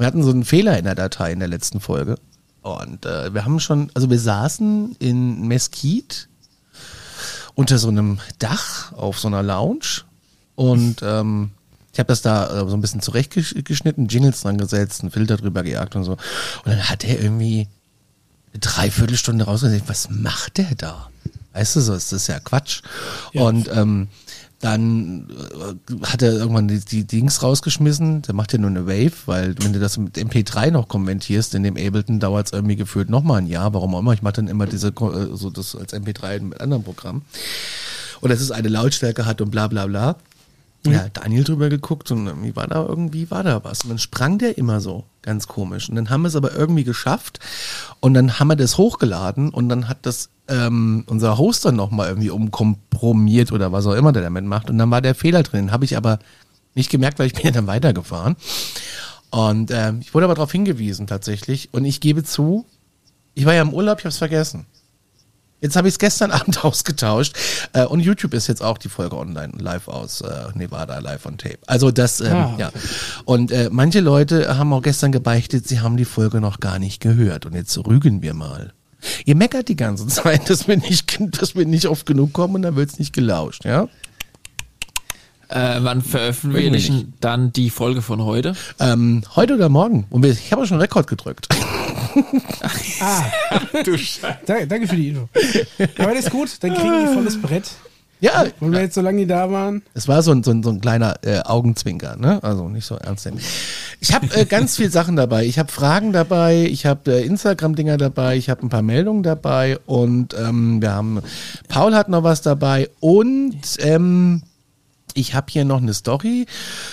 Wir hatten so einen Fehler in der Datei in der letzten Folge. Und äh, wir haben schon, also wir saßen in Mesquite unter so einem Dach auf so einer Lounge und ähm, ich habe das da äh, so ein bisschen zurechtgeschnitten, Jingles dran gesetzt, einen Filter drüber gejagt und so. Und dann hat er irgendwie eine Dreiviertelstunde rausgesehen, was macht der da? Weißt du, so ist das ja Quatsch. Ja. Und ähm, dann äh, hat er irgendwann die, die Dings rausgeschmissen. Der macht ja nur eine Wave, weil wenn du das mit MP3 noch konvertierst, in dem Ableton dauert es irgendwie gefühlt noch mal ein Jahr. Warum auch immer. Ich mache dann immer diese äh, so das als MP3 mit anderen Programmen. Und dass es eine Lautstärke hat und bla bla bla. Mhm. Ja, Daniel drüber geguckt und irgendwie war da irgendwie war da was. Und dann sprang der immer so, ganz komisch. Und dann haben wir es aber irgendwie geschafft und dann haben wir das hochgeladen und dann hat das ähm, unser Hoster nochmal irgendwie umkompromiert oder was auch immer der damit macht. Und dann war der Fehler drin. Habe ich aber nicht gemerkt, weil ich bin ja dann weitergefahren. Und äh, ich wurde aber darauf hingewiesen tatsächlich. Und ich gebe zu, ich war ja im Urlaub, ich habe es vergessen. Jetzt habe ich es gestern Abend ausgetauscht äh, und YouTube ist jetzt auch die Folge online live aus äh, Nevada live on Tape. Also das ähm, ah. ja. Und äh, manche Leute haben auch gestern gebeichtet, sie haben die Folge noch gar nicht gehört und jetzt rügen wir mal. Ihr meckert die ganze Zeit, dass wir nicht, dass wir nicht oft genug kommen und dann wird's nicht gelauscht, ja? Äh, wann veröffentlichen dann die Folge von heute? Ähm, heute oder morgen. Und ich habe schon Rekord gedrückt. ah, du Scheiße. Danke für die Info. Aber das ist gut, dann kriegen die volles Brett. Ja. Wollen wir jetzt so lange da waren? Es war so ein, so ein, so ein kleiner äh, Augenzwinker, ne? Also nicht so ernst nehmen. Ich habe äh, ganz viele Sachen dabei. Ich habe Fragen dabei, ich habe äh, Instagram-Dinger dabei, ich habe ein paar Meldungen dabei und ähm, wir haben, Paul hat noch was dabei und ähm, ich habe hier noch eine Story,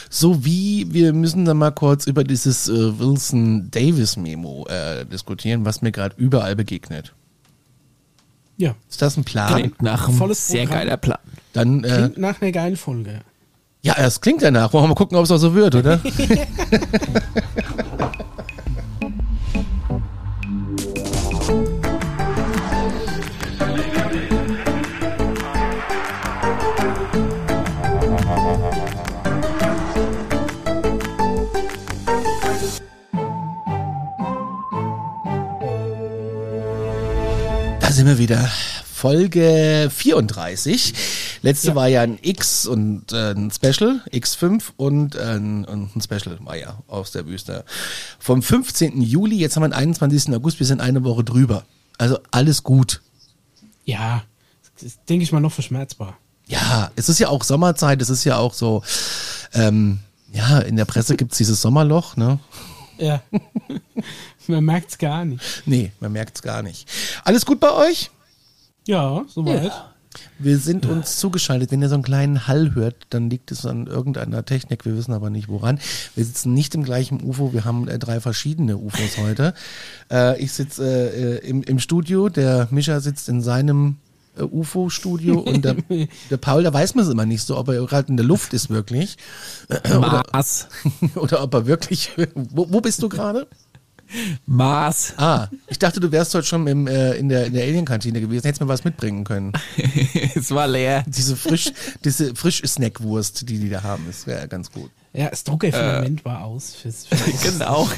sowie wir müssen dann mal kurz über dieses äh, Wilson Davis Memo äh, diskutieren, was mir gerade überall begegnet. Ja. Ist das ein Plan? Klingt nach einem Volles sehr Programm. geiler Plan. Dann, äh, klingt nach einer geilen Folge. Ja, es klingt danach. Wollen wir mal gucken, ob es auch so wird, oder? sind wir wieder. Folge 34. Letzte ja. war ja ein X und äh, ein Special, X5 und, äh, und ein Special war ja aus der Wüste. Vom 15. Juli, jetzt haben wir den 21. August, wir sind eine Woche drüber. Also alles gut. Ja, denke ich mal noch verschmerzbar. Ja, es ist ja auch Sommerzeit, es ist ja auch so, ähm, ja, in der Presse gibt's dieses Sommerloch, ne? Ja. man merkt's gar nicht. Nee, man merkt's gar nicht. Alles gut bei euch? Ja, soweit. Ja. Wir sind ja. uns zugeschaltet. Wenn ihr so einen kleinen Hall hört, dann liegt es an irgendeiner Technik. Wir wissen aber nicht woran. Wir sitzen nicht im gleichen UFO. Wir haben äh, drei verschiedene UFOs heute. Äh, ich sitze äh, im, im Studio. Der Mischa sitzt in seinem äh, UFO-Studio und der, der Paul, da weiß man es immer nicht so, ob er gerade in der Luft ist wirklich. Mars. Oder, oder ob er wirklich. Wo, wo bist du gerade? Mars. Ah, ich dachte, du wärst heute schon im, äh, in der, in der Alien-Kantine gewesen. Hättest mir was mitbringen können. es war leer. Diese frisch, diese frisch Snackwurst, die die da haben, ist wäre ganz gut. Ja, das Druckefilament äh. war aus. Fürs, fürs genau.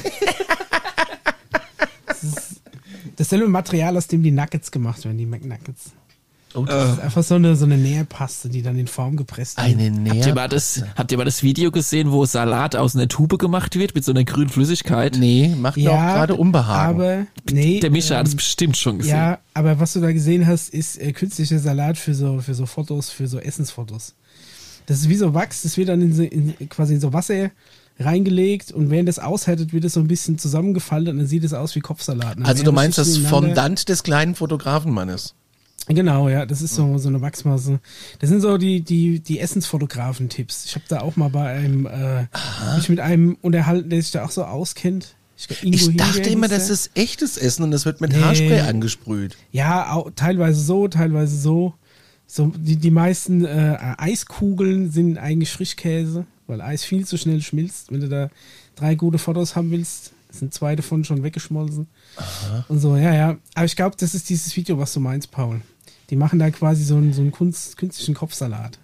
das ist dasselbe Material, aus dem die Nuggets gemacht werden, die McNuggets. Oh, das äh. ist einfach so eine, so eine Nährpaste, die dann in Form gepresst wird. Eine Nährpaste. Habt ihr, mal das, habt ihr mal das Video gesehen, wo Salat aus einer Tube gemacht wird mit so einer grünen Flüssigkeit? Nee, macht ja, auch gerade Unbehagen. Aber, nee. Der Mischa ähm, hat es bestimmt schon gesehen. Ja, aber was du da gesehen hast, ist äh, künstlicher Salat für so, für so Fotos, für so Essensfotos. Das ist wie so Wachs, das wird dann in, so, in quasi in so Wasser reingelegt und während das aushärtet, wird es so ein bisschen zusammengefaltet und dann sieht es aus wie Kopfsalat. Also du meinst das Fondant des kleinen Fotografenmannes? Genau, ja, das ist so, so eine Wachsmasse. Das sind so die, die, die Essensfotografen-Tipps. Ich habe da auch mal bei einem, äh, mich mit einem unterhalten, der sich da auch so auskennt. Ich, glaub, ich dachte immer, das ist echtes Essen und das wird mit nee. Haarspray angesprüht. Ja, auch, teilweise so, teilweise so. So, die, die meisten äh, Eiskugeln sind eigentlich Frischkäse, weil Eis viel zu schnell schmilzt. Wenn du da drei gute Fotos haben willst, sind zwei davon schon weggeschmolzen. Aha. Und so, ja, ja. Aber ich glaube, das ist dieses Video, was du meinst, Paul. Die machen da quasi so einen, so einen Kunst, künstlichen Kopfsalat.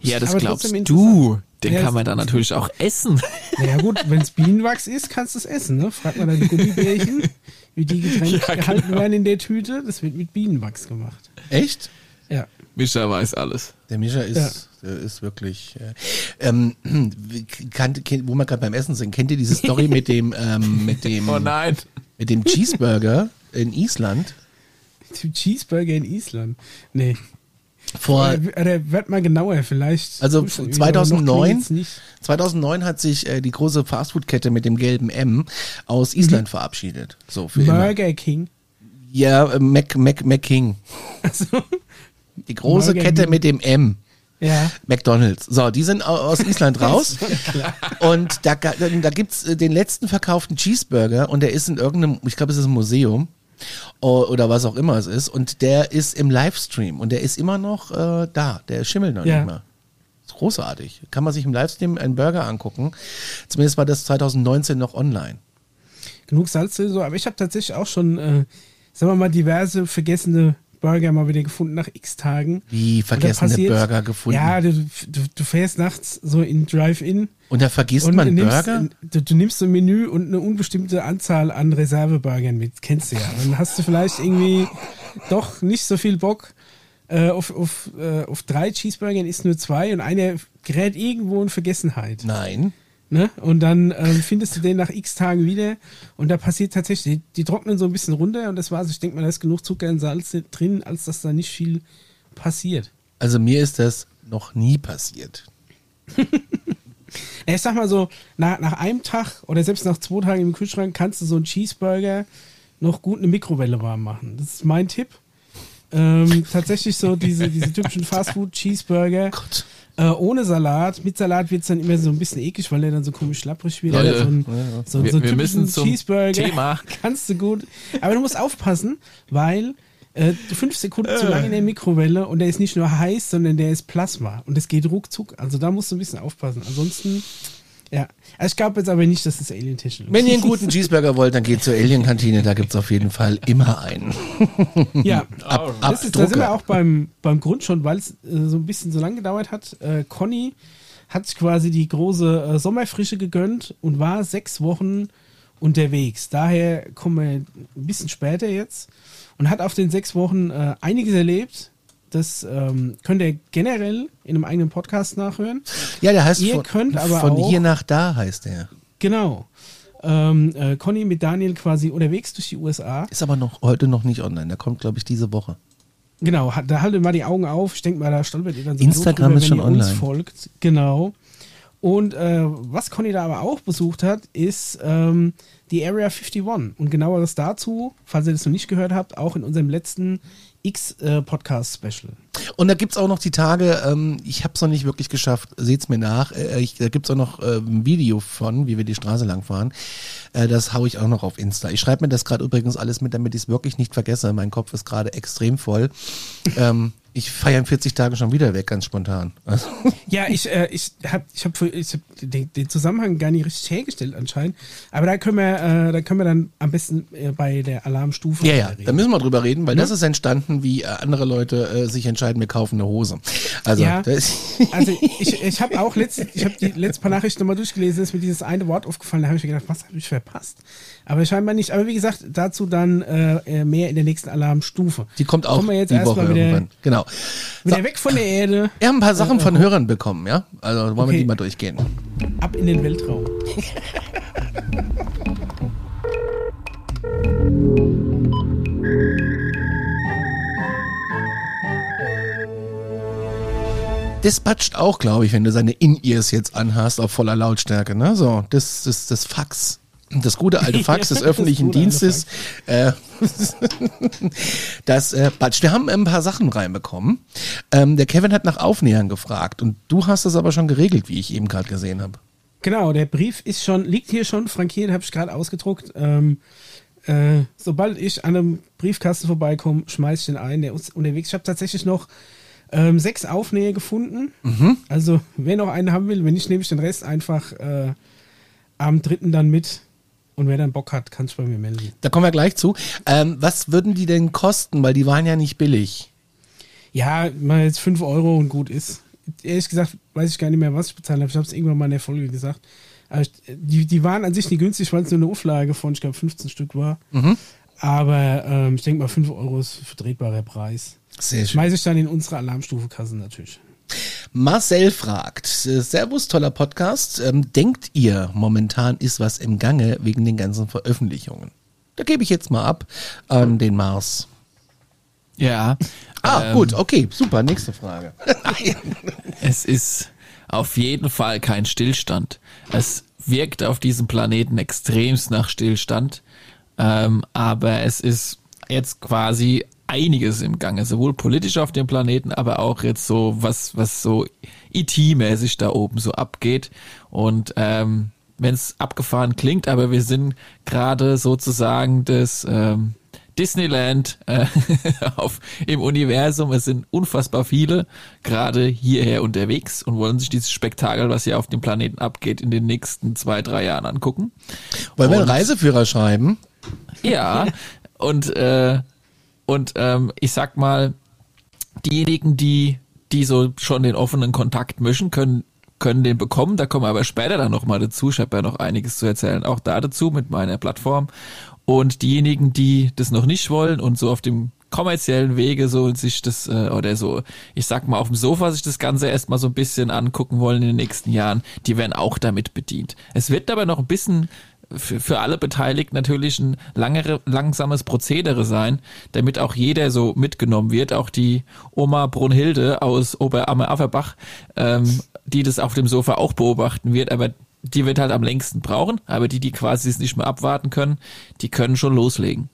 Ja, das Aber glaubst du. Den Ja, kann man dann natürlich auch essen. Naja gut, wenn es Bienenwachs ist, kannst du es essen. Ne? Frag mal deine Gummibärchen, wie die getrennt Ja, gehalten genau. werden in der Tüte. Das wird mit Bienenwachs gemacht. Echt? Ja. Mischa weiß alles. Der Mischa ist, der ist wirklich. Äh, ähm, kann, wo wir gerade beim Essen sind, kennt ihr diese Story mit dem, ähm, mit dem, Oh nein. mit dem Cheeseburger in Island? Die Cheeseburger in Island. Nee. Vor, Äh, der wird mal genauer vielleicht. Also Prüfen irgendwie, aber noch 2009? klingt's Nicht. 2009 hat sich äh, die große Fastfood-Kette mit dem gelben M aus Island verabschiedet. So für immer. Burger King. Ja, äh, Mac, Mac, Mac King. Also, Die große Burger Kette King. mit dem M. ja. McDonalds. So, die sind au- aus Island raus. und da, da gibt's äh, den letzten verkauften Cheeseburger und der ist in irgendeinem, ich glaube, es ist ein Museum oder was auch immer es ist. Und der ist im Livestream und der ist immer noch äh, da. Der schimmelt noch Ja. nicht mal. Ist großartig. Kann man sich im Livestream einen Burger angucken. Zumindest war das 2019 noch online. Genug Salz so. Aber ich habe tatsächlich auch schon, äh, sagen wir mal, diverse vergessene Burger mal wieder gefunden nach x Tagen. Wie vergessene passiert- Burger gefunden. Ja, du, du, du fährst nachts so in Drive-In und da vergisst und man nimmst, Burger? Du, du nimmst so ein Menü und eine unbestimmte Anzahl an Reserveburgern mit. Kennst du ja. Dann hast du vielleicht irgendwie doch nicht so viel Bock äh, auf, auf, äh, auf drei Cheeseburgern, isst nur zwei und einer gerät irgendwo in Vergessenheit. Nein. Ne? Und dann ähm, findest du den nach x Tagen wieder und da passiert tatsächlich, die, die trocknen so ein bisschen runter und das war's. Ich denke mal, da ist genug Zucker und Salz drin, als dass da nicht viel passiert. Also mir ist das noch nie passiert. Ich sag mal so, nach, nach einem Tag oder selbst nach zwei Tagen im Kühlschrank kannst du so einen Cheeseburger noch gut eine Mikrowelle warm machen. Das ist mein Tipp. Ähm, tatsächlich so diese, diese typischen Fastfood-Cheeseburger Gott. Äh, ohne Salat. Mit Salat wird es dann immer so ein bisschen eklig, weil der dann so komisch schlapprig wird. Leute, so ein, so, wir- so wir müssen zum Cheeseburger Thema. kannst du gut. Aber du musst aufpassen, weil äh, du fünf Sekunden Äh. zu lange in der Mikrowelle und der ist nicht nur heiß, sondern der ist Plasma und es geht ruckzuck. Also da musst du ein bisschen aufpassen. Ansonsten, ja. Also ich glaube jetzt aber nicht, dass das Alien-Tisch ist. Wenn ihr einen guten Cheeseburger wollt, dann geht zur Alien-Kantine, da gibt's auf jeden Fall immer einen. Ja, Ab, das ist, da sind wir auch beim, beim Grund schon, weil es äh, so ein bisschen so lang gedauert hat. Äh, Conny hat sich quasi die große äh, Sommerfrische gegönnt und war sechs Wochen unterwegs. Daher kommen wir ein bisschen später jetzt und hat auf den sechs Wochen äh, einiges erlebt. Das ähm, könnt ihr generell in einem eigenen Podcast nachhören. Ja, der heißt Ihr von, könnt aber von auch- hier nach da heißt der. Genau. Ähm, äh, Conny mit Daniel quasi unterwegs durch die USA. Ist aber noch heute noch nicht online. Der kommt, glaube ich, diese Woche. Genau, da haltet mal die Augen auf. Ich denke mal, da stolpert ihr dann so Instagram ist schon online. folgt. Genau. Und äh, was Conny da aber auch besucht hat, ist ähm, die Area 51. Und genaueres dazu, falls ihr das noch nicht gehört habt, auch in unserem letzten X-Podcast-Special. Und da gibt's auch noch die Tage, ähm, ich habe es noch nicht wirklich geschafft, seht's mir nach. Äh, ich, da gibt's auch noch äh, ein Video von, wie wir die Straße lang fahren. Äh, das hau ich auch noch auf Insta. Ich schreibe mir das gerade übrigens alles mit, damit ich es wirklich nicht vergesse. Mein Kopf ist gerade extrem voll. ähm, ich feiere in 40 Tagen schon wieder weg, ganz spontan. Also, Ja, ich, äh, ich habe ich hab, ich hab den, den Zusammenhang gar nicht richtig hergestellt anscheinend. Aber da können wir, äh, da können wir dann am besten äh, bei der Alarmstufe ja, ja, reden. da müssen wir drüber reden, weil Ne? das ist entstanden, wie äh, andere Leute äh, sich entscheiden, wir kaufen eine Hose. Also, Ja. das, Also ich, ich habe auch letzte, ich habe die letzte paar Nachrichten nochmal durchgelesen, ist mir dieses eine Wort aufgefallen, da habe ich mir gedacht, was habe ich verpasst? Aber scheinbar nicht. Aber wie gesagt, dazu dann äh, äh, mehr in der nächsten Alarmstufe. die kommt auch Kommen wir jetzt die erstmal Woche wieder, irgendwann. Genau. wieder So, weg von der Erde, wir haben ein paar Sachen von Hörern bekommen, ja? Also wollen wir Okay. die mal durchgehen. ab in den Weltraum. Das patscht auch, glaube ich, wenn du seine In-Ears jetzt anhast auf voller Lautstärke. Ne? So, das ist das Fax. Das gute alte Fax des Das öffentlichen alte Dienstes. Äh, das äh, patscht. Wir haben ein paar Sachen reinbekommen. Ähm, der Kevin hat nach Aufnähern gefragt und du hast das aber schon geregelt, wie ich eben gerade gesehen habe. Genau, der Brief ist schon, liegt hier schon frankiert, habe ich gerade ausgedruckt. Ähm, äh, sobald ich an einem Briefkasten vorbeikomme, schmeiß ich den ein, der ist unterwegs. Ich habe tatsächlich noch ähm, sechs Aufnäher gefunden. Also, wer noch einen haben will, wenn nicht, nehme ich den Rest einfach äh, am dritten dann mit. Und wer dann Bock hat, kann sich bei mir melden. Da kommen wir gleich zu. Ähm, was würden die denn kosten? Weil die waren ja nicht billig. Ja, mal jetzt 5 Euro und gut ist. ehrlich gesagt, weiß ich gar nicht mehr, was ich bezahlt habe. Ich habe es irgendwann mal in der Folge gesagt. Ich, die, die waren an sich nicht günstig, weil es nur eine Auflage von, ich glaube, 15 Stück war. Mhm. Aber ähm, ich denke mal, 5 Euro ist ein vertretbarer Preis. Sehr schön. Schmeiße ich dann in unsere Alarmstufe-Kasse natürlich. Marcel fragt, äh, Servus, toller Podcast. Ähm, denkt ihr, momentan ist was im Gange wegen den ganzen Veröffentlichungen? Da gebe ich jetzt mal ab an den Mars. Ja. Ah, ähm, gut, okay, super, nächste Frage. Es ist auf jeden Fall kein Stillstand. Es wirkt auf diesem Planeten extremst nach Stillstand, ähm, aber es ist jetzt quasi einiges im Gange, sowohl politisch auf dem Planeten, aber auch jetzt so was was so IT-mäßig da oben so abgeht und ähm, wenn es abgefahren klingt, aber wir sind gerade sozusagen das ähm, Disneyland äh, auf, im Universum. Es sind unfassbar viele gerade hierher unterwegs und wollen sich dieses Spektakel, was hier auf dem Planeten abgeht, in den nächsten zwei, drei Jahren angucken. Wollen wir einen Reiseführer schreiben? Ja, und, äh, und ähm, ich sag mal, diejenigen, die, die so schon den offenen Kontakt mischen, können können den bekommen, da kommen wir aber später dann nochmal dazu. Ich habe ja noch einiges zu erzählen, auch da dazu mit meiner Plattform. Und diejenigen, die das noch nicht wollen und so auf dem kommerziellen Wege so sich das äh, oder so, ich sag mal auf dem Sofa sich das Ganze erstmal so ein bisschen angucken wollen in den nächsten Jahren, die werden auch damit bedient. Es wird aber noch ein bisschen für, für alle Beteiligten natürlich ein langere, langsames Prozedere sein, damit auch jeder so mitgenommen wird, auch die Oma Brunhilde aus Oberammer-Aferbach, ähm, die das auf dem Sofa auch beobachten wird, aber die wird halt am längsten brauchen, aber die, die quasi es nicht mehr abwarten können, die können schon loslegen.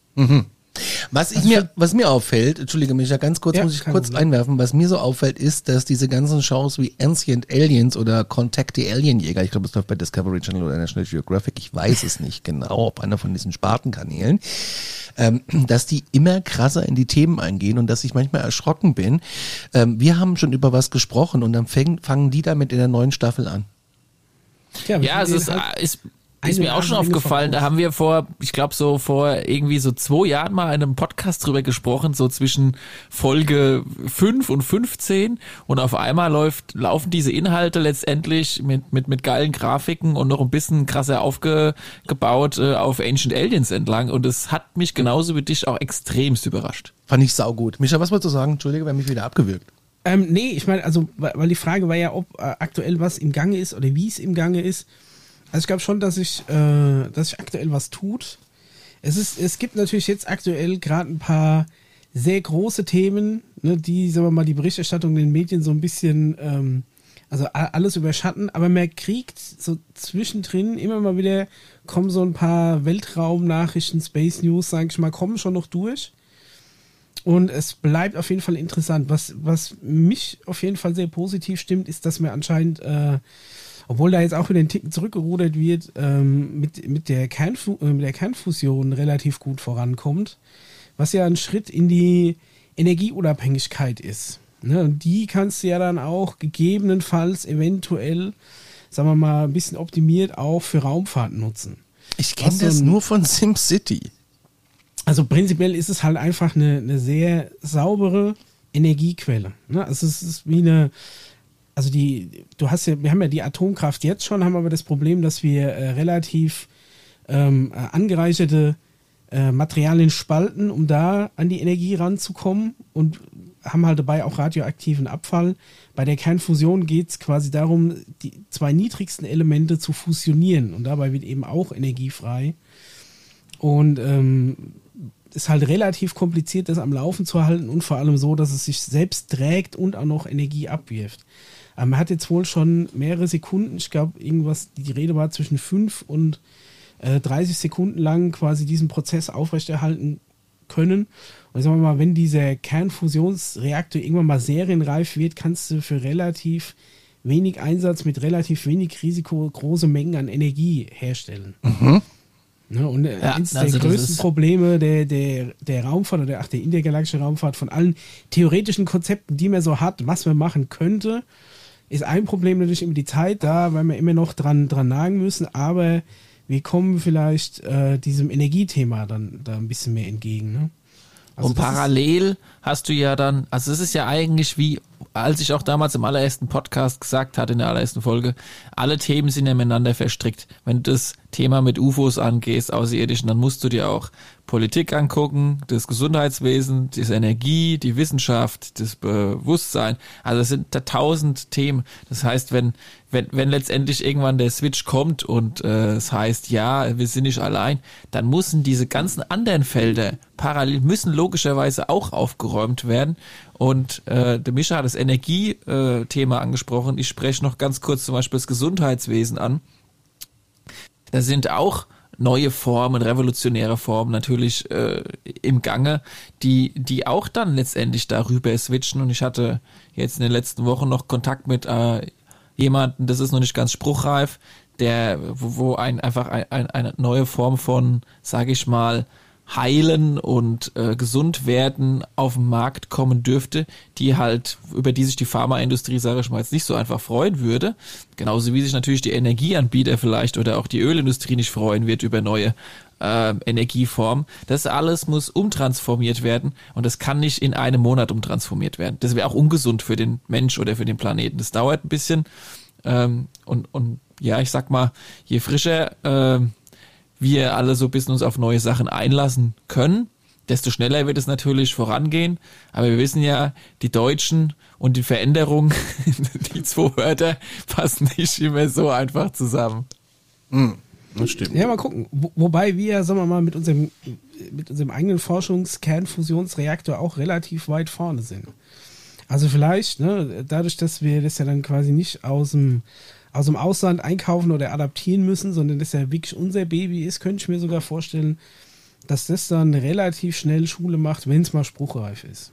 Was ich mir, was mir auffällt, entschuldige mich, ja ganz kurz, Ja, muss ich kurz Problem. einwerfen, was mir so auffällt, ist, dass diese ganzen Shows wie Ancient Aliens oder Contact the Alienjäger, ich glaube, es läuft bei Discovery Channel oder National Geographic, ich weiß es nicht genau, ob einer von diesen Spartenkanälen, ähm, dass die immer krasser in die Themen eingehen und dass ich manchmal erschrocken bin. Ähm, wir haben schon über was gesprochen und dann fäng, fangen die damit in der neuen Staffel an. Tja, Ja, es ist, halt- ist, eine ist mir auch schon aufgefallen. Da haben wir vor, ich glaube so vor irgendwie so zwei Jahren mal in einem Podcast drüber gesprochen, so zwischen Folge 5 und 15 und auf einmal läuft, laufen diese Inhalte letztendlich mit, mit, mit geilen Grafiken und noch ein bisschen krasser aufgebaut äh, auf Ancient Aliens entlang und es hat mich genauso wie dich auch extremst überrascht. Fand ich saugut. Micha, was wolltest du sagen? Entschuldige, wir haben mich wieder abgewürgt. Ähm, nee, ich meine, also, weil weil die Frage war ja, ob äh, aktuell was im Gange ist oder wie es im Gange ist. Also ich glaube schon, dass sich äh, dass sich aktuell was tut. Es ist, es gibt natürlich jetzt aktuell gerade ein paar sehr große Themen, ne, die, sagen wir mal, die Berichterstattung in den Medien so ein bisschen, ähm, also alles überschatten, aber man kriegt so zwischendrin immer mal wieder kommen so ein paar Weltraumnachrichten, Space News, sage ich mal, kommen schon noch durch. Und es bleibt auf jeden Fall interessant. Was, was mich auf jeden Fall sehr positiv stimmt, ist, dass mir anscheinend, äh, obwohl da jetzt auch wieder ein Ticken zurückgerudert wird, ähm, mit, mit, der Kernfu äh, mit der Kernfusion relativ gut vorankommt. Was ja ein Schritt in die Energieunabhängigkeit ist. Ne? Und die kannst du ja dann auch gegebenenfalls eventuell, sagen wir mal, ein bisschen optimiert auch für Raumfahrt nutzen. Ich kenne so das ein- nur von SimCity. Also prinzipiell ist es halt einfach eine, eine sehr saubere Energiequelle. Ne? Also es ist wie eine, also die, du hast ja, wir haben ja die Atomkraft jetzt schon, haben aber das Problem, dass wir äh, relativ ähm, äh, angereicherte äh, Materialien spalten, um da an die Energie ranzukommen und haben halt dabei auch radioaktiven Abfall. Bei der Kernfusion geht es quasi darum, die zwei niedrigsten Elemente zu fusionieren und dabei wird eben auch Energie frei. Und ähm, ist halt relativ kompliziert, das am Laufen zu halten und vor allem so, dass es sich selbst trägt und auch noch Energie abwirft. Aber man hat jetzt wohl schon mehrere Sekunden, ich glaube, irgendwas, die Rede war zwischen 5 und äh, 30 Sekunden lang quasi diesen Prozess aufrechterhalten können. Und sagen wir mal, wenn dieser Kernfusionsreaktor irgendwann mal serienreif wird, kannst du für relativ wenig Einsatz mit relativ wenig Risiko große Mengen an Energie herstellen. Ne, und äh, Ja, eines der also das größten Probleme der, der, der Raumfahrt oder ach, der intergalaktischen Raumfahrt von allen theoretischen Konzepten, die man so hat, was man machen könnte, ist ein Problem natürlich immer die Zeit da, weil wir immer noch dran, dran nagen müssen, aber wir kommen vielleicht äh, diesem Energiethema dann da ein bisschen mehr entgegen. Ne? Also und parallel hast du ja dann, also es ist ja eigentlich wie als ich auch damals im allerersten Podcast gesagt hatte, in der allerersten Folge, alle Themen sind ja miteinander verstrickt. Wenn du das Thema mit UFOs angehst, Außerirdischen, dann musst du dir auch Politik angucken, das Gesundheitswesen, die Energie, die Wissenschaft, das Bewusstsein. Also es sind da tausend Themen. Das heißt, wenn, wenn, wenn letztendlich irgendwann der Switch kommt und äh, es heißt, ja, wir sind nicht allein, dann müssen diese ganzen anderen Felder parallel, müssen logischerweise auch aufgeräumt werden. Und äh, der Mischa hat das Energiethema angesprochen. Ich spreche noch ganz kurz zum Beispiel das Gesundheitswesen an. Da sind auch neue Formen, revolutionäre Formen natürlich äh, im Gange, die, die auch dann letztendlich darüber switchen. Und ich hatte jetzt in den letzten Wochen noch Kontakt mit äh, jemanden, das ist noch nicht ganz spruchreif, der, wo, wo ein einfach ein, ein, eine neue Form von, sage ich mal, heilen und äh, gesund werden auf den Markt kommen dürfte, die halt, über die sich die Pharmaindustrie, sage ich mal, jetzt nicht so einfach freuen würde. Genauso wie sich natürlich die Energieanbieter vielleicht oder auch die Ölindustrie nicht freuen wird über neue äh, Energieformen. Das alles muss umtransformiert werden und das kann nicht in einem Monat umtransformiert werden. Das wäre auch ungesund für den Mensch oder für den Planeten. Das dauert ein bisschen ähm, und, und ja, ich sag mal, je frischer äh, wir alle so ein bisschen uns auf neue Sachen einlassen können, desto schneller wird es natürlich vorangehen. Aber wir wissen ja, die Deutschen und die Veränderung, die zwei Wörter passen nicht immer so einfach zusammen. Hm, das stimmt. Ja, mal gucken. Wo, wobei wir, sagen wir mal, mit unserem, mit unserem eigenen Forschungskernfusionsreaktor auch relativ weit vorne sind. Also vielleicht, ne, dadurch, dass wir das ja dann quasi nicht aus dem aus dem Ausland einkaufen oder adaptieren müssen, sondern das ja wirklich unser Baby ist, könnte ich mir sogar vorstellen, dass das dann relativ schnell Schule macht, wenn es mal spruchreif ist.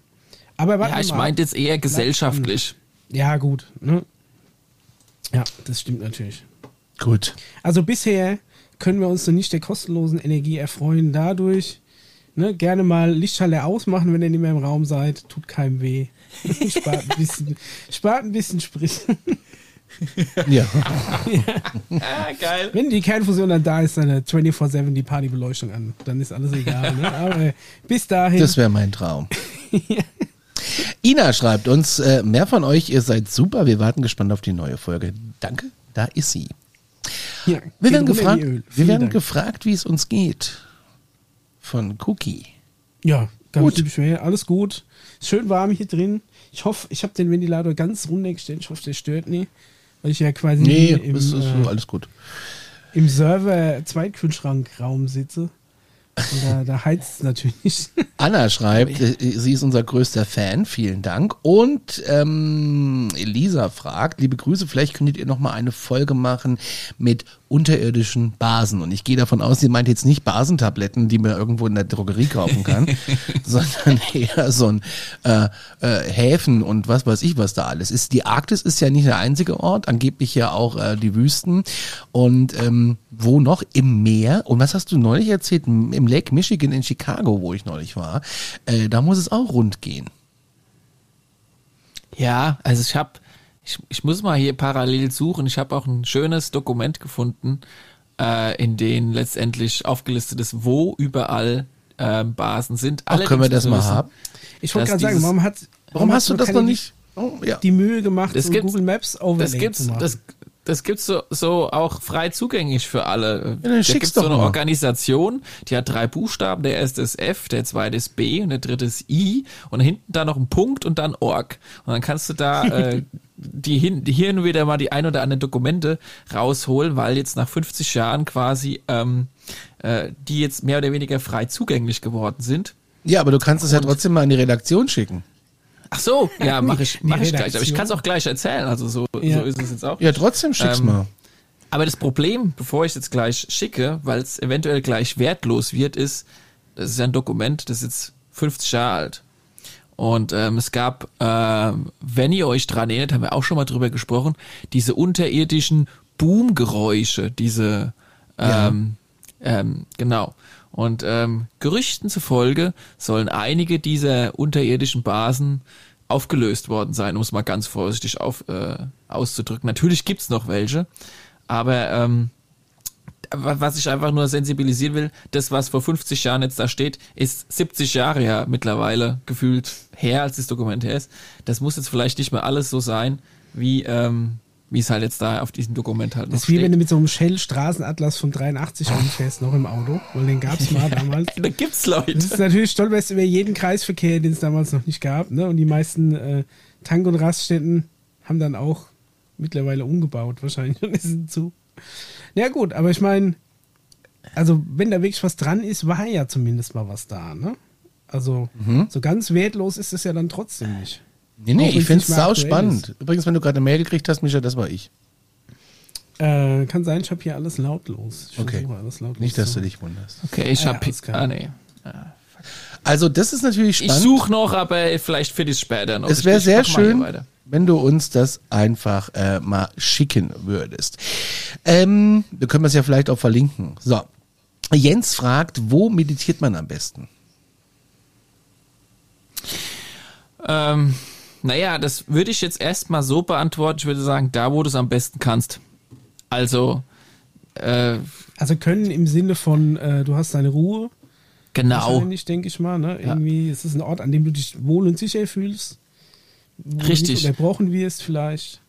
Aber ja, ich meinte jetzt eher gesellschaftlich. Ja, gut. Ne? Ja, das stimmt natürlich. Gut. Also bisher können wir uns noch nicht der kostenlosen Energie erfreuen. Dadurch ne, gerne mal Lichtschalter ausmachen, wenn ihr nicht mehr im Raum seid. Tut keinem weh. spart ein bisschen, spart ein bisschen Sprit. Ja. ah, geil. Wenn die Kernfusion dann da ist, dann 24-7 die Partybeleuchtung an. Dann ist alles egal. Ne? Aber bis dahin. Das wäre mein Traum. ja. Ina schreibt uns, äh, mehr von euch, ihr seid super, wir warten gespannt auf die neue Folge. Danke, da ist sie. Ja, wir werden, gefragt, wir werden gefragt, wie es uns geht. Von Cookie. Ja, ganz gut. schwer, alles gut. Schön warm hier drin. Ich hoffe, ich habe den Ventilator ganz runtergestellt. Ich hoffe, der stört nie. Weil ich ja quasi nee, im, ist, ist äh, alles gut. im Server-Zweitkühlschrankraum sitze. Und da, da heizt es natürlich. Anna schreibt, sie ist unser größter Fan, vielen Dank. Und ähm, Elisa fragt, liebe Grüße, vielleicht könntet ihr noch mal eine Folge machen mit unterirdischen Basen. Und ich gehe davon aus, sie meint jetzt nicht Basentabletten, die man irgendwo in der Drogerie kaufen kann, sondern eher so ein äh, äh, Häfen und was weiß ich, was da alles ist. Die Arktis ist ja nicht der einzige Ort, angeblich ja auch äh, die Wüsten. Und ähm, wo noch? Im Meer. Und was hast du neulich erzählt? Im Lake Michigan in Chicago, wo ich neulich war. Äh, da muss es auch rund gehen. Ja, also ich habe ich, ich muss mal hier parallel suchen. Ich habe auch ein schönes Dokument gefunden, äh, in dem letztendlich aufgelistet ist, wo überall äh, Basen sind. Ach, können wir das mal haben? Ich wollte gerade sagen, warum, hat, warum, warum hast du das noch nicht oh, ja. die Mühe gemacht, das so Google Maps Overlay das gibt's, zu machen? Das, das gibt's so, so auch frei zugänglich für alle. Ja, da gibt's so eine mal. Organisation, die hat drei Buchstaben. Der erste ist F, der zweite ist B und der dritte ist I und hinten da noch ein Punkt und dann Org. Und dann kannst du da äh, die, hin, hier nur wieder mal die ein oder anderen Dokumente rausholen, weil jetzt nach 50 Jahren quasi ähm, äh, die jetzt mehr oder weniger frei zugänglich geworden sind. Ja, aber du kannst es ja trotzdem mal in die Redaktion schicken. Ach so, ja, mache ich, mach ich gleich. Aber ich kann es auch gleich erzählen. Also so, ja. so ist es jetzt auch. Ja, trotzdem schick's ähm, mal. Aber das Problem, bevor ich es jetzt gleich schicke, weil es eventuell gleich wertlos wird, ist, das ist ja ein Dokument, das ist jetzt 50 Jahre alt. Und ähm, es gab, äh, wenn ihr euch dran erinnert, haben wir auch schon mal drüber gesprochen, diese unterirdischen Boomgeräusche, diese, ähm, ja. ähm, genau. Und ähm, Gerüchten zufolge sollen einige dieser unterirdischen Basen aufgelöst worden sein, um es mal ganz vorsichtig auf, äh, auszudrücken. Natürlich gibt's noch welche, aber ähm, was ich einfach nur sensibilisieren will, das, was vor 50 Jahren jetzt da steht, ist 70 Jahre ja mittlerweile gefühlt her, als das Dokument her ist. Das muss jetzt vielleicht nicht mehr alles so sein, wie, ähm, wie es halt jetzt da auf diesem Dokument halt noch Das ist wie steht. wenn du mit so einem Shell-Straßenatlas von 83 rumfährst, noch im Auto, weil den gab es mal damals. da gibt's Das Leute. ist natürlich stolperst über jeden Kreisverkehr, den es damals noch nicht gab. Ne? Und die meisten äh, Tank- und Raststätten haben dann auch mittlerweile umgebaut, wahrscheinlich. Und sind zu. Ja, gut, aber ich meine, also, wenn da wirklich was dran ist, war ja zumindest mal was da. Ne? Also, so ganz wertlos ist es ja dann trotzdem nicht. Nee, nee, Auch ich finde es sau spannend. Übrigens, wenn du gerade eine Mail gekriegt hast, Micha, das war ich. Äh, kann sein, ich habe hier alles lautlos. Ich Okay. versuche alles lautlos Nicht, dass zu du dich wunderst. Okay, ich Ja, hab, alles klar. ah, nee. Also, das ist natürlich Ich spannend. suche noch, aber vielleicht finde ich es später noch. es Ich- wäre ich sehr schön, weiter. Wenn du uns das einfach äh, mal schicken würdest. Ähm, wir können es ja vielleicht auch verlinken. So. Jens fragt, wo meditiert man am besten? Ähm, naja, das würde ich jetzt erstmal so beantworten. Ich würde sagen, da, wo du es am besten kannst. Also, äh, Also können im Sinne von, äh, du hast deine Ruhe. genau. Wahrscheinlich, denke ich mal. Ne? Irgendwie ist es ein Ort, an dem du dich wohl und sicher fühlst. Richtig. Du nicht unterbrochen wirst vielleicht.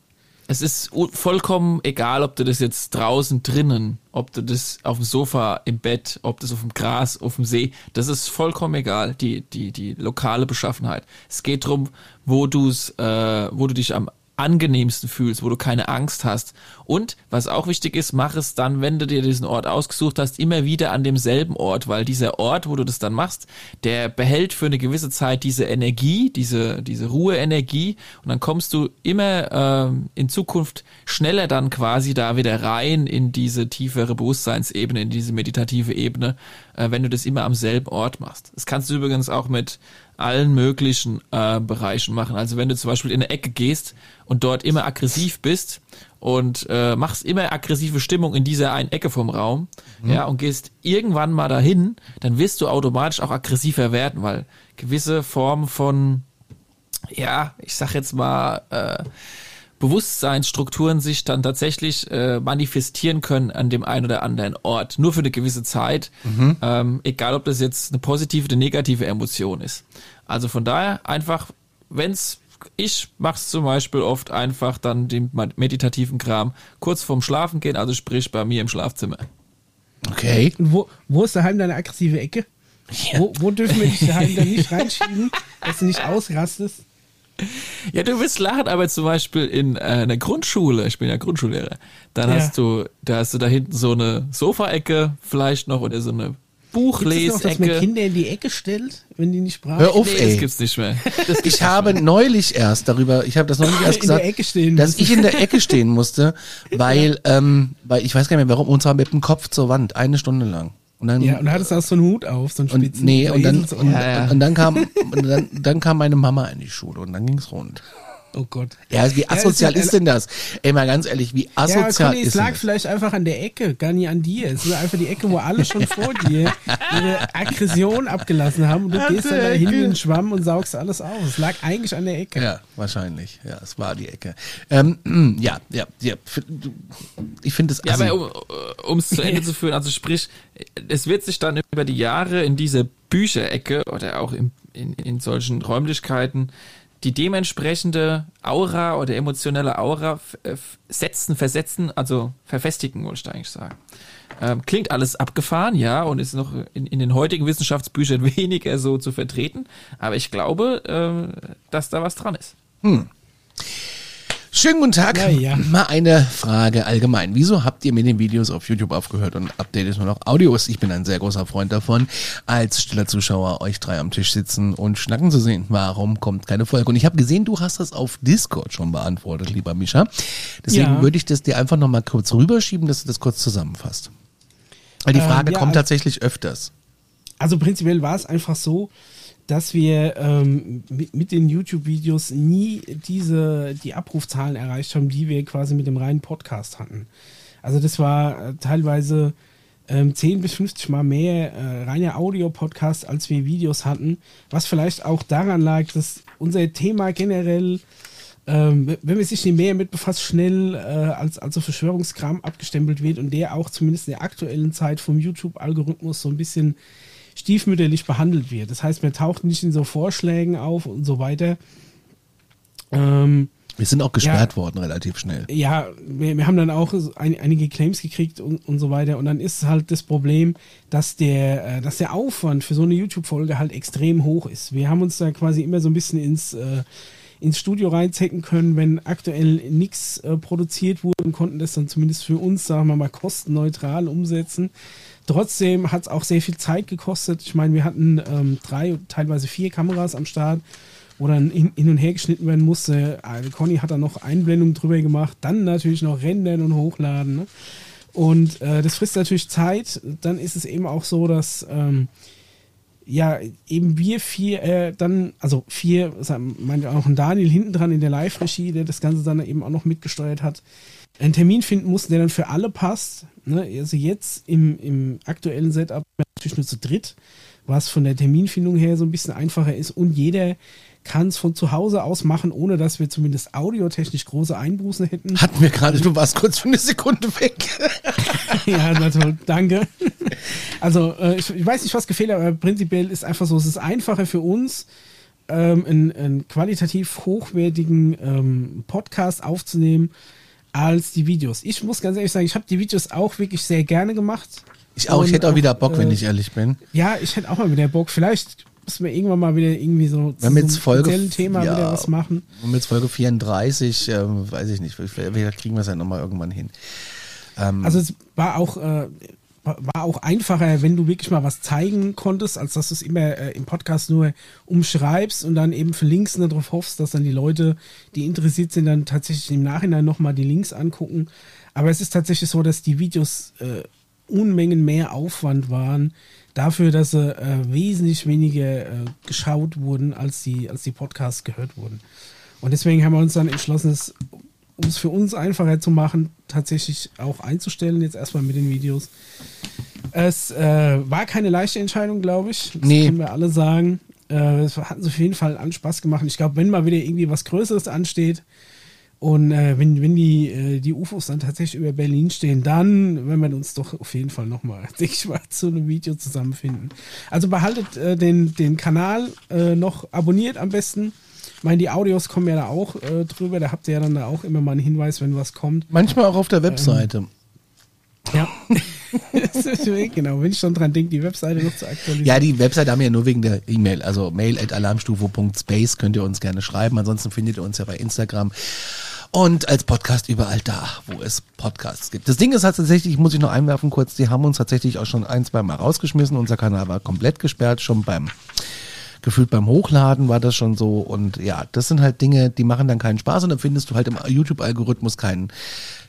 Es ist vollkommen egal, ob du das jetzt draußen, drinnen, ob du das auf dem Sofa, im Bett, ob das auf dem Gras, auf dem See, das ist vollkommen egal, die, die, die lokale Beschaffenheit. Es geht drum, wo du's, äh, wo du dich am angenehmsten fühlst, wo du keine Angst hast. Und was auch wichtig ist, mach es dann, wenn du dir diesen Ort ausgesucht hast, immer wieder an demselben Ort, weil dieser Ort, wo du das dann machst, der behält für eine gewisse Zeit diese Energie, diese, diese Ruheenergie und dann kommst du immer ähm, in Zukunft schneller dann quasi da wieder rein in diese tiefere Bewusstseinsebene, in diese meditative Ebene, äh, wenn du das immer am selben Ort machst. Das kannst du übrigens auch mit allen möglichen äh, Bereichen machen. Also wenn du zum Beispiel in eine Ecke gehst und dort immer aggressiv bist und äh, machst immer aggressive Stimmung in dieser einen Ecke vom Raum, ja, und gehst irgendwann mal dahin, dann wirst du automatisch auch aggressiver werden, weil gewisse Formen von, ja, ich sag jetzt mal, äh, Bewusstseinsstrukturen sich dann tatsächlich äh, manifestieren können an dem einen oder anderen Ort, nur für eine gewisse Zeit, ähm, egal ob das jetzt eine positive oder negative Emotion ist. Also von daher einfach, wenn's ich mach's zum Beispiel oft einfach dann den meditativen Kram kurz vorm Schlafen gehen, also sprich bei mir im Schlafzimmer. Okay. Und wo, wo ist daheim deine aggressive Ecke? Wo, wo dürfen wir dich daheim dann nicht reinschieben, dass du nicht ausrastest? Ja, du wirst lachen, aber zum Beispiel in äh, einer Grundschule, ich bin ja Grundschullehrer, dann Ja. hast du, da hast du da hinten so eine Sofaecke vielleicht noch oder so eine es noch, dass man. Kinder in die Ecke stellt, wenn die nicht brav Hör auf, Nee, das ey. gibt's nicht mehr. Das Ich habe neulich erst darüber, ich habe das neulich erst In gesagt, der Ecke stehen dass ich in der Ecke stehen musste, weil, ähm, weil ich weiß gar nicht mehr warum, und zwar mit dem Kopf zur Wand, eine Stunde lang. Und dann, Ja, und da hattest du auch so einen Hut auf, so einen und, spitzen. nee, und dann, und, Ja, ja. und dann kam, und dann, dann kam meine Mama in die Schule und dann ging's rund. Oh Gott. Ja, wie asozial ist ist denn das? Ey, mal ganz ehrlich, wie Ja, asozial Conny, es ist lag denn das? vielleicht einfach an der Ecke, gar nicht an dir. Es ist einfach die Ecke, wo alle schon vor dir ihre Aggression abgelassen haben und du An gehst dann da hin in den Schwamm und saugst alles auf. Es lag eigentlich an der Ecke. Ja, wahrscheinlich. Ja, es war die Ecke. Ähm, ja, ja, ja. Ich finde es Ja, aber um es zu Ende zu führen, also sprich, es wird sich dann über die Jahre in diese Bücherecke oder auch in, in, in solchen Räumlichkeiten die dementsprechende Aura oder emotionelle Aura äh, setzen, versetzen, also verfestigen, wollte ich eigentlich sagen. Ähm, klingt alles abgefahren, ja, und ist noch in, in den heutigen Wissenschaftsbüchern weniger so zu vertreten, aber ich glaube, äh, dass da was dran ist. Schönen guten Tag. Ja. Mal eine Frage allgemein. Wieso habt ihr mit den Videos auf YouTube aufgehört und updatet nur noch Audios? Ich bin ein sehr großer Freund davon, als stiller Zuschauer euch drei am Tisch sitzen und schnacken zu sehen. Warum kommt keine Folge? Und ich habe gesehen, du hast das auf Discord schon beantwortet, lieber Mischa. Deswegen Ja. würde ich das dir einfach nochmal kurz rüberschieben, dass du das kurz zusammenfasst. Weil die Ähm, Frage ja, kommt also- tatsächlich öfters. Also prinzipiell war es einfach so, dass wir ähm, mit, mit den YouTube-Videos nie diese, die Abrufzahlen erreicht haben, die wir quasi mit dem reinen Podcast hatten. Also das war äh, teilweise ähm, 10 bis 50 Mal mehr äh, reiner Audio-Podcast, als wir Videos hatten, was vielleicht auch daran lag, dass unser Thema generell ähm, wenn man sich nicht mehr mit befasst, schnell äh, als also Verschwörungskram abgestempelt wird und der auch zumindest in der aktuellen Zeit vom YouTube-Algorithmus so ein bisschen stiefmütterlich behandelt wird. Das heißt, man taucht nicht in so Vorschlägen auf und so weiter. Ähm, wir sind auch gesperrt ja, worden relativ schnell. Ja, wir, wir haben dann auch ein, einige Claims gekriegt und, und so weiter. Und dann ist halt das Problem, dass der, äh, dass der Aufwand für so eine YouTube-Folge halt extrem hoch ist. Wir haben uns da quasi immer so ein bisschen ins, äh, ins Studio reinzecken können, wenn aktuell nichts äh, produziert wurde und konnten das dann zumindest für uns, sagen wir mal, kostenneutral umsetzen. Trotzdem hat es auch sehr viel Zeit gekostet. Ich meine, wir hatten ähm, drei, teilweise vier Kameras am Start wo dann hin, und her geschnitten werden musste. Also Conny hat da noch Einblendungen drüber gemacht, dann natürlich noch rendern und hochladen. Ne? Und äh, das frisst natürlich Zeit. Dann ist es eben auch so, dass ähm, ja eben wir vier äh, dann, also vier, meint auch ein Daniel hinten dran in der Live-Regie, der das Ganze dann eben auch noch mitgesteuert hat, einen Termin finden mussten, der dann für alle passt. Ne? Also jetzt im, im aktuellen Setup natürlich nur zu dritt, was von der Terminfindung her so ein bisschen einfacher ist und jeder kann es von zu Hause aus machen, ohne dass wir zumindest audiotechnisch große Einbußen hätten. Hatten wir gerade, du warst kurz für eine Sekunde weg. ja, natürlich, danke. Also, äh, ich, ich, weiß nicht, was gefehlt hat, aber prinzipiell ist einfach so, es ist einfacher für uns, ähm, einen, einen, qualitativ hochwertigen ähm, Podcast aufzunehmen, als die Videos. Ich muss ganz ehrlich sagen, ich habe die Videos auch wirklich sehr gerne gemacht. Ich auch, ich hätte auch wieder Bock, äh, wenn ich ehrlich bin. Ja, ich hätte auch mal wieder Bock. Vielleicht müssen wir irgendwann mal wieder irgendwie so zu so Folge, Thema ja, wieder was machen. Und mit Folge 34, äh, weiß ich nicht, vielleicht kriegen wir es ja nochmal irgendwann hin. Ähm, also es war auch, äh, war auch einfacher, wenn du wirklich mal was zeigen konntest, als dass du es immer äh, im Podcast nur umschreibst und dann eben für Links darauf hoffst, dass dann die Leute, die interessiert sind, dann tatsächlich im Nachhinein nochmal die Links angucken. Aber es ist tatsächlich so, dass die Videos äh, Unmengen mehr Aufwand waren, dafür, dass sie äh, wesentlich weniger äh, geschaut wurden, als die, als die Podcasts gehört wurden. Und deswegen haben wir uns dann entschlossen, es, um es für uns einfacher zu machen, tatsächlich auch einzustellen, jetzt erstmal mit den Videos. Es äh, war keine leichte Entscheidung, glaube ich. Das nee. können wir alle sagen. Äh, es hat uns auf jeden Fall an Spaß gemacht. Ich glaube, wenn mal wieder irgendwie was Größeres ansteht, und äh, wenn, wenn die, äh, die UFOs dann tatsächlich über Berlin stehen, dann werden wir uns doch auf jeden Fall nochmal, denke ich mal, zu einem Video zusammenfinden. Also behaltet äh, den, den Kanal äh, noch abonniert am besten. Ich meine, die Audios kommen ja da auch äh, drüber, da habt ihr ja dann da auch immer mal einen Hinweis, wenn was kommt. Manchmal auch auf der Webseite. Ähm, ja. genau, wenn ich schon dran denke, die Webseite noch zu aktualisieren. Ja, die Webseite haben wir ja nur wegen der E-Mail. Also mail at alarmstufe.space könnt ihr uns gerne schreiben. Ansonsten findet ihr uns ja bei Instagram und als Podcast überall da, wo es Podcasts gibt. Das Ding ist halt tatsächlich, muss ich noch einwerfen kurz, die haben uns tatsächlich auch schon ein, zwei Mal rausgeschmissen. Unser Kanal war komplett gesperrt, schon beim gefühlt beim Hochladen war das schon so und ja, das sind halt Dinge, die machen dann keinen Spaß und dann findest du halt im YouTube-Algorithmus keinen,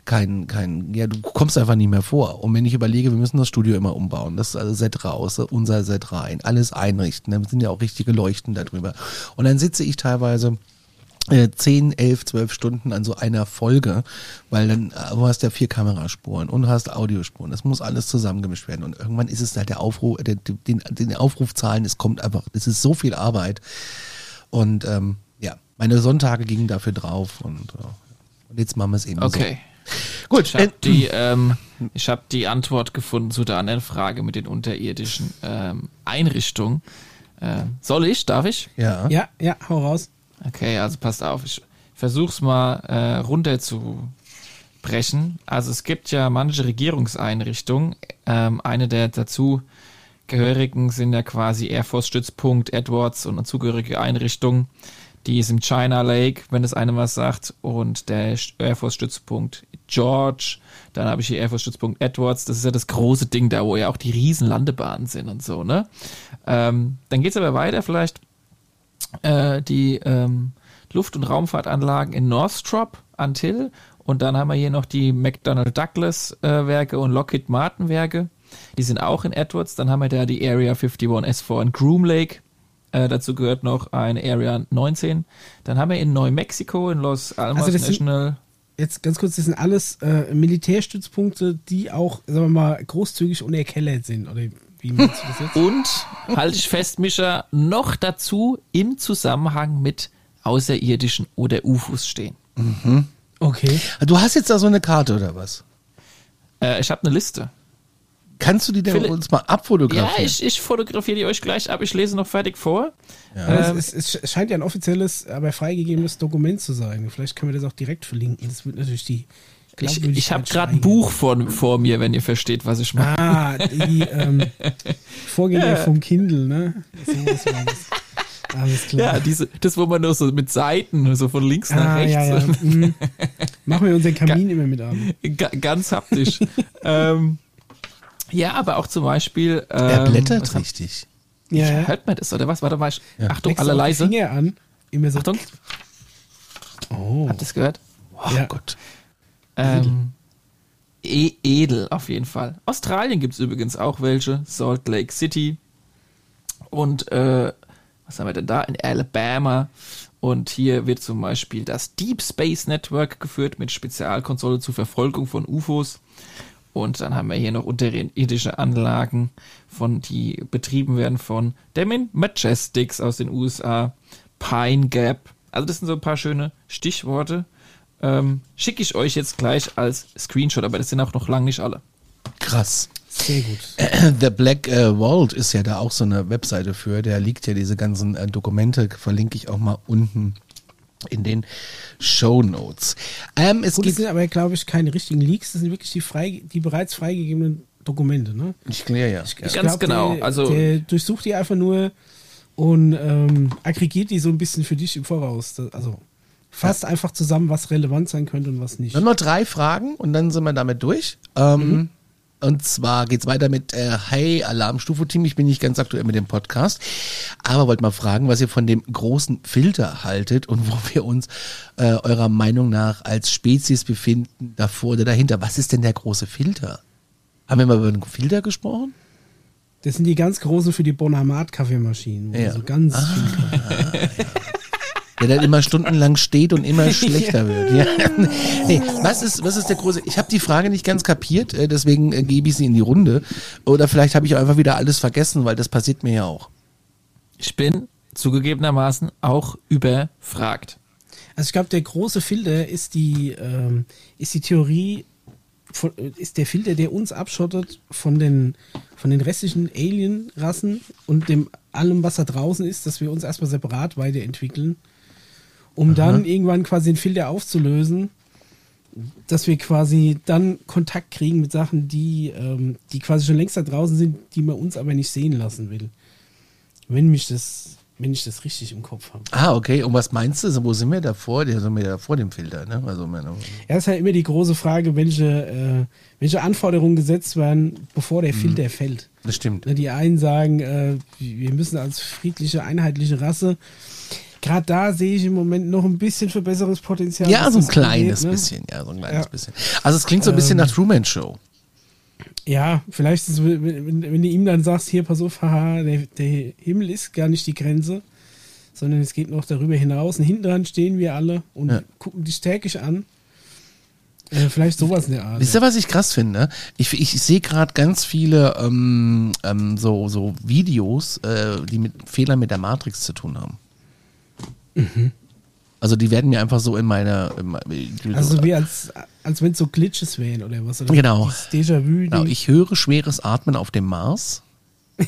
keinen, keinen, ja, du kommst einfach nie mehr vor. Und wenn ich überlege, wir müssen das Studio immer umbauen, das also Set raus, unser Set rein, alles einrichten, dann sind ja auch richtige Leuchten darüber. Und dann sitze ich teilweise 10, 11, 12 Stunden an so einer Folge, weil dann äh, du hast ja vier Kameraspuren und hast Audiospuren. Das muss alles zusammengemischt werden. Und irgendwann ist es halt der Aufruf, der, den, den Aufrufzahlen, es kommt einfach, es ist so viel Arbeit. Und ähm, ja, meine Sonntage gingen dafür drauf und, äh, und jetzt machen wir es eben okay. so. Gut. Ich habe äh, die, ähm, ich hab die Antwort gefunden zu der anderen Frage mit den unterirdischen ähm, Einrichtungen. Äh, soll ich? Darf ich? Ja. Ja, ja, hau raus. Okay, also passt auf, ich versuch's mal äh, runterzubrechen. Also es gibt ja manche Regierungseinrichtungen. Ähm, eine der dazu gehörigen sind ja quasi Air Force Stützpunkt Edwards und zugehörige Einrichtung. Die ist im China Lake, wenn es einem was sagt, und der Air Force Stützpunkt George. Dann habe ich hier Air Force Stützpunkt Edwards. Das ist ja das große Ding da, wo ja auch die riesen Landebahnen sind und so, ne? Ähm, dann geht's aber weiter vielleicht äh, die ähm, Luft- und Raumfahrtanlagen in Northrop, Antill. Und dann haben wir hier noch die McDonnell Douglas äh, Werke und Lockheed Martin Werke. Die sind auch in Edwards. Dann haben wir da die Area 51 S4 in Groom Lake. Äh, dazu gehört noch eine Area 19. Dann haben wir in Neumexiko, in Los Alamos also National. Sind, jetzt ganz kurz, das sind alles äh, Militärstützpunkte, die auch, sagen wir mal, großzügig unerkellert sind. Oder wie meinst du das jetzt? Und, halte ich fest, Mischa, noch dazu im Zusammenhang mit Außerirdischen oder UFOs stehen. Okay. Du hast jetzt da so eine Karte oder was? Äh, ich habe eine Liste. Kannst du die denn Philipp- uns mal Ja, abfotografieren? ich, ich fotografiere die euch gleich ab. Ich lese noch fertig vor. Aber Ähm, es, es, es scheint ja ein offizielles, aber freigegebenes Dokument zu sein. Vielleicht können wir das auch direkt verlinken. Das wird natürlich die. Ich, ich habe gerade ein. Buch vor, vor mir, wenn ihr versteht, was ich meine. Ah, die ähm, Vorgänger vom Kindle, ne? Das. Alles klar. Ja, diese, das, wo man nur so mit Seiten, so von links nach ah, rechts. ja, ja. Mhm. Machen wir unseren Kamin immer mit an. Ga ganz haptisch. ähm, ja, aber auch zum Beispiel. Ähm, er blättert hab- richtig. Ja, ja. Hört man das, oder was? Warte mal. Ich, Achtung, Legst alle leise. Finger an. Immer so. Achtung, Oh. habt ihr das gehört? Oh Ja. Gott. Ähm, e edel, auf jeden Fall. Australien gibt's übrigens auch welche. Salt Lake City. Und äh, was haben wir denn da? In Alabama. Und hier wird zum Beispiel das Deep Space Network geführt mit Spezialkonsole zur Verfolgung von UFOs. Und dann haben wir hier noch unterirdische Anlagen, von die betrieben werden von Demin Majestics aus den USA, Pine Gap. Also das sind so ein paar schöne Stichworte. Ähm, Schicke ich euch jetzt gleich als Screenshot, aber das sind auch noch lang nicht alle. Krass. Sehr gut. The Black äh, Vault ist ja da auch so eine Webseite für. Der liegt ja diese ganzen äh, Dokumente, verlinke ich auch mal unten in den Show Notes. Ähm, es Gut, gibt, sind aber, glaube ich, keine richtigen Leaks. Das sind wirklich die, frei, die bereits freigegebenen Dokumente, ne? ich kläre ja. Ich ja. Ganz genau, Der, also- der durchsucht die einfach nur und ähm, aggregiert die so ein bisschen für dich im Voraus. Das- Also fasst einfach zusammen, was relevant sein könnte und was nicht. Haben noch drei Fragen und dann sind wir damit durch. Ähm, Mhm. Und zwar geht's weiter mit äh, Hey Alarmstufe-Team. Ich bin nicht ganz aktuell mit dem Podcast, aber wollte mal fragen, was ihr von dem großen Filter haltet und wo wir uns äh, eurer Meinung nach als Spezies befinden, davor oder dahinter. Was ist denn der große Filter? Haben wir mal über den Filter gesprochen? Das sind die ganz großen für die Bonamat-Kaffeemaschinen, Ja. so ganz viel Der dann immer stundenlang steht und immer schlechter wird. Ja. Nee, was ist, was ist der große? Ich habe die Frage nicht ganz kapiert, äh, deswegen äh, gebe ich sie in die Runde. Oder vielleicht habe ich einfach wieder alles vergessen, weil das passiert mir ja auch. Ich bin zugegebenermaßen auch überfragt. Also ich glaube, der große Filter ist die, ähm, ist die Theorie, von, äh, ist der Filter, der uns abschottet von den, von den restlichen Alien-Rassen und dem allem, was da draußen ist, dass wir uns erstmal separat weiterentwickeln, um dann irgendwann quasi den Filter aufzulösen, dass wir quasi dann Kontakt kriegen mit Sachen, die, ähm, die quasi schon längst da draußen sind, die man uns aber nicht sehen lassen will. Wenn mich das, wenn ich das richtig im Kopf habe. Ah, okay. Und was meinst du? Wo sind wir davor? Der sind wir ja vor dem Filter, ne? Also meine, Ja, ist halt immer die große Frage, welche, äh, welche Anforderungen gesetzt werden, bevor der Filter fällt. das stimmt. Die einen sagen, äh, wir müssen als friedliche, einheitliche Rasse. Gerade da sehe ich im Moment noch ein bisschen Verbesserungspotenzial. Ja, so ein kleines angeht, ne? bisschen, ja, so ein kleines Ja. bisschen. Also es klingt so ein bisschen Ähm, nach Truman Show. Ja, vielleicht ist wenn, wenn, du ihm dann sagst, hier, pass auf, haha, der, der Himmel ist gar nicht die Grenze, sondern es geht noch darüber hinaus. Und hinten dran stehen wir alle und Ja. gucken dich täglich an. Äh, vielleicht sowas in der Art. Wisst ihr, was ich krass finde? Ich, ich, ich sehe gerade ganz viele ähm, ähm, so, so Videos, äh, die mit Fehlern mit der Matrix zu tun haben. Also die werden mir einfach so in meine... In meine Also wie als, als wenn es so Glitches wären oder was. Oder Genau. Déjà-vu. genau, ich höre schweres Atmen auf dem Mars.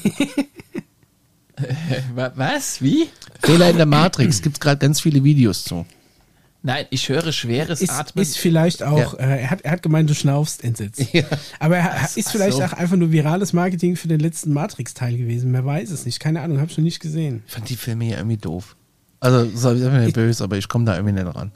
Was? Wie? Fehler in der Matrix. Gibt es gerade ganz viele Videos zu. Nein, ich höre schweres ist, Atmen. ist vielleicht auch, Ja. äh, er, hat, er hat gemeint, du schnaufst entsetzt. Ja. Aber er, ist vielleicht so. auch einfach nur virales Marketing für den letzten Matrix-Teil gewesen. Wer weiß es nicht. Keine Ahnung, habe ich noch nicht gesehen. Ich fand die Filme ja irgendwie doof. Also, soll ich nicht böse, aber ich komme da irgendwie nicht ran.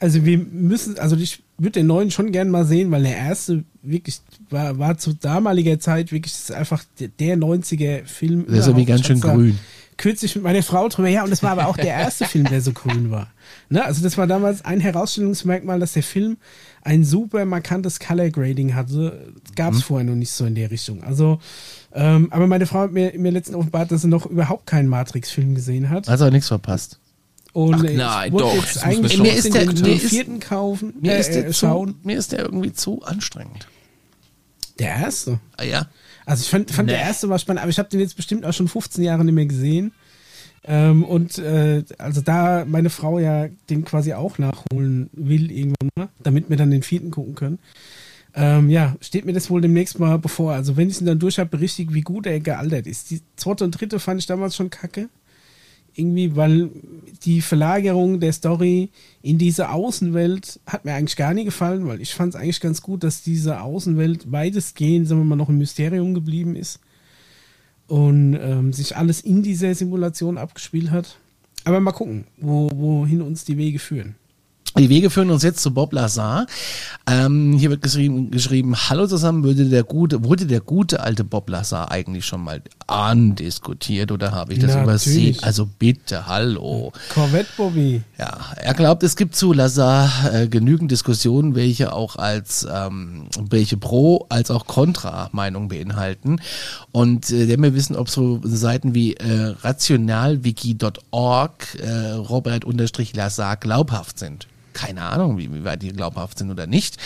Also wir müssen, also ich würde den neuen schon gern mal sehen, weil der erste wirklich war, war zu damaliger Zeit wirklich einfach der, der 90er-Film. Der ist irgendwie ganz schön grün. Kürzlich mit meiner Frau drüber, ja, und das war aber auch der erste Film, der so grün war. Ne? Also das war damals ein Herausstellungsmerkmal, dass der Film ein super markantes Color Grading hatte. Gab es Mhm. vorher noch nicht so in der Richtung. Also, ähm, aber meine Frau hat mir, mir letztens offenbart, dass sie noch überhaupt keinen Matrix-Film gesehen hat. Auch nichts verpasst. Und Ach äh, nein, doch, jetzt eigentlich. Mir ist der- mir ist- vierten kaufen, Mir, äh, ist der äh, zu, mir ist der irgendwie zu anstrengend. Der erste. Ah ja. Also ich fand, fand Nee. der erste war spannend, aber ich habe den jetzt bestimmt auch schon 15 Jahre nicht mehr gesehen. Ähm, und äh, also da meine Frau ja den quasi auch nachholen will irgendwann mal, damit wir dann den vierten gucken können. Ähm, ja, steht mir das wohl demnächst mal bevor. Also wenn ich ihn dann durch habe, berichtige, wie gut er gealtert ist. Die zweite und dritte fand ich damals schon kacke. Irgendwie, weil die Verlagerung der Story in diese Außenwelt hat mir eigentlich gar nie gefallen, weil ich fand es eigentlich ganz gut, dass diese Außenwelt weitestgehend, sagen wir mal, noch ein Mysterium geblieben ist und ähm, sich alles in dieser Simulation abgespielt hat. Aber mal gucken, wo, wohin uns die Wege führen. Die Wege führen uns jetzt zu Bob Lazar. Ähm, hier wird geschrieben, geschrieben, hallo zusammen, würde der gute, wurde der gute alte Bob Lazar eigentlich schon mal andiskutiert oder habe ich das Natürlich. übersehen? Also bitte, hallo. Corvette Bobby. Ja, er glaubt, es gibt zu Lazar äh, genügend Diskussionen, welche auch als ähm, welche Pro als auch Contra Meinung beinhalten. Und äh, der mir wissen, ob so Seiten wie äh, rationalwiki.org äh, Robert unterstrich Lazar glaubhaft sind. Keine Ahnung, wie, wie weit die glaubhaft sind oder nicht.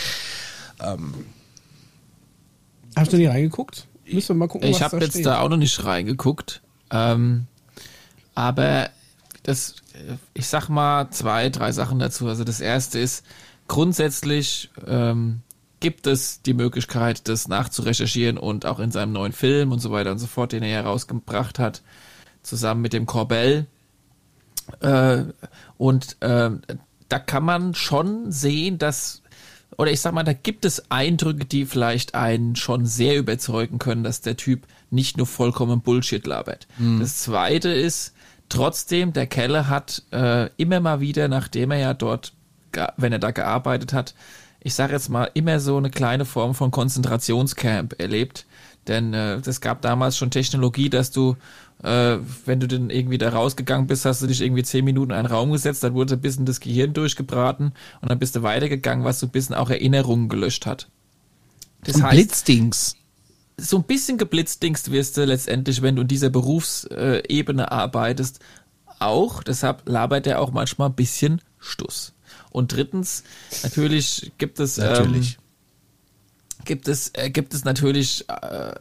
Hast du nie reingeguckt? Müssen wir mal gucken, Ich was habe da jetzt steht. da auch noch nicht reingeguckt. Ähm, aber das, äh, ich sag mal zwei, drei Sachen dazu. Also das erste ist, grundsätzlich ähm, gibt es die Möglichkeit, das nachzurecherchieren und auch in seinem neuen Film und so weiter und so fort, den er herausgebracht hat, zusammen mit dem Corbell. Äh, und äh, da kann man schon sehen, dass, oder ich sag mal, da gibt es Eindrücke, die vielleicht einen schon sehr überzeugen können, dass der Typ nicht nur vollkommen Bullshit labert. Das zweite ist, trotzdem, der Keller hat äh, immer mal wieder, nachdem er ja dort, wenn er da gearbeitet hat, ich sage jetzt mal, immer so eine kleine Form von Konzentrationscamp erlebt. Denn äh, es gab damals schon Technologie, dass du, äh, wenn du dann irgendwie da rausgegangen bist, hast du dich irgendwie zehn Minuten in einen Raum gesetzt, dann wurde ein bisschen das Gehirn durchgebraten und dann bist du weitergegangen, was so ein bisschen auch Erinnerungen gelöscht hat. Das Und heißt, Blitzdings. so ein bisschen geblitzdingst wirst du letztendlich, wenn du in dieser Berufsebene arbeitest, auch. Deshalb labert er auch manchmal ein bisschen Stuss. Und drittens, natürlich gibt es, Natürlich. Ähm, gibt es, äh, gibt es natürlich äh,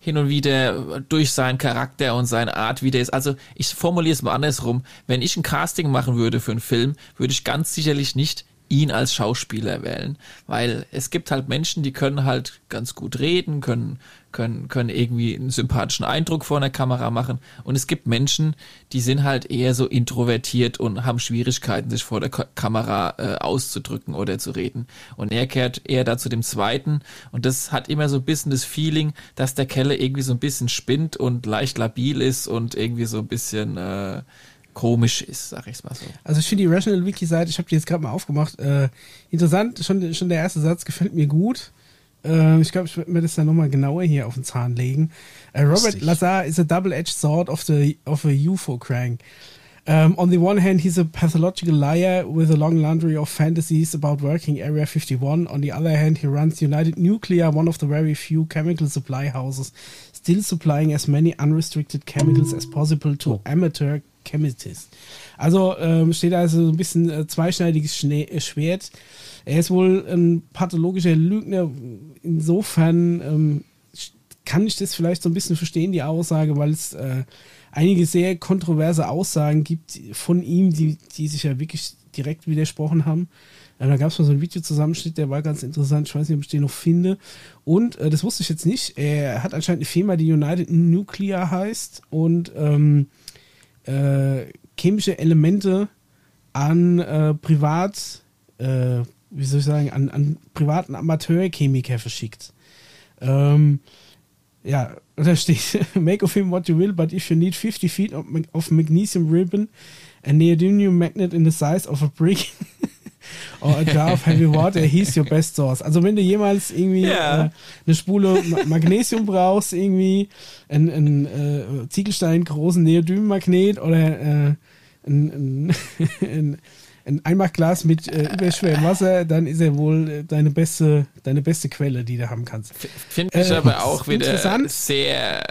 hin und wieder durch seinen Charakter und seine Art, wie der ist. Also ich formuliere es mal andersrum. Wenn ich ein Casting machen würde für einen Film, würde ich ganz sicherlich nicht ihn als Schauspieler wählen, weil es gibt halt Menschen, die können halt ganz gut reden, können können können irgendwie einen sympathischen Eindruck vor einer Kamera machen und es gibt Menschen, die sind halt eher so introvertiert und haben Schwierigkeiten, sich vor der Ka Kamera äh, auszudrücken oder zu reden. Und er kehrt eher da zu dem Zweiten und das hat immer so ein bisschen das Feeling, dass der Keller irgendwie so ein bisschen spinnt und leicht labil ist und irgendwie so ein bisschen äh, komisch ist, sag ich's mal so. Also ich finde die Rational Wiki Seite, ich habe die jetzt gerade mal aufgemacht, äh, interessant, schon, schon der erste Satz gefällt mir gut. Äh, ich glaube, ich werde mir das dann nochmal genauer hier auf den Zahn legen. Äh, Robert. Lazar is a double-edged sword of the of a UFO crank. Um, on the one hand, he's a pathological liar with a long laundry of fantasies about working Area 51. On the other hand, he runs United Nuclear, one of the very few chemical supply houses, still supplying as many unrestricted chemicals as possible to amateur chemists. Also ähm, steht also so ein bisschen äh, zweischneidiges Schnee, äh, Schwert. Er ist wohl ein pathologischer Lügner. Insofern ähm, kann ich das vielleicht so ein bisschen verstehen, die Aussage, weil es äh, einige sehr kontroverse Aussagen gibt von ihm, die, die sich ja wirklich direkt widersprochen haben. Da gab es mal so einen Videozusammenschnitt, der war ganz interessant. Ich weiß nicht, ob ich den noch finde. Und äh, das wusste ich jetzt nicht. Er hat anscheinend eine Firma, die United Nuclear heißt und ähm, äh, chemische Elemente an äh, Privat, äh, wie soll ich sagen, an, an privaten Amateurchemiker verschickt. Ähm, ja, da steht, make of him what you will, but if you need 50 feet of, of magnesium ribbon, a neodymium magnet in the size of a brick, a jar of heavy water, he's your best source. Also wenn du jemals irgendwie Ja. äh, eine Spule Ma Magnesium brauchst, irgendwie einen, einen äh, Ziegelstein großen Neodymmagnet oder äh, ein, ein, ein, ein Einmachglas mit äh, überschwerem Wasser, dann ist er wohl äh, deine beste, deine beste Quelle, die du haben kannst. Finde ich Äh, aber auch wieder sehr,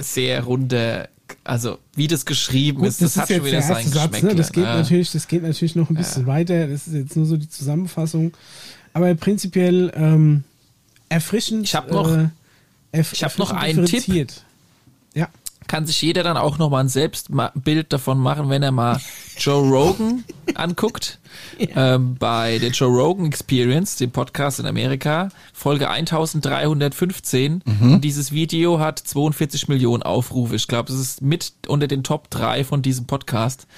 sehr runde, also wie das geschrieben Gut, ist, das, hat schon wieder sein Geschmäckle. ne? Das geht ne? natürlich, das geht natürlich noch ein bisschen weiter. Das ist jetzt nur so die Zusammenfassung. Aber prinzipiell ähm, erfrischend. Ich hab noch- äh, erf ich hab noch einen Tipp. Ja. Kann sich jeder dann auch nochmal ein Selbstbild davon machen, wenn er mal Joe Rogan anguckt. Ja. Ähm, bei der Joe Rogan Experience, dem Podcast in Amerika, Folge 1315. Mhm. Dieses Video hat 42 Millionen Aufrufe. Ich glaube, es ist mit unter den Top 3 von diesem Podcast.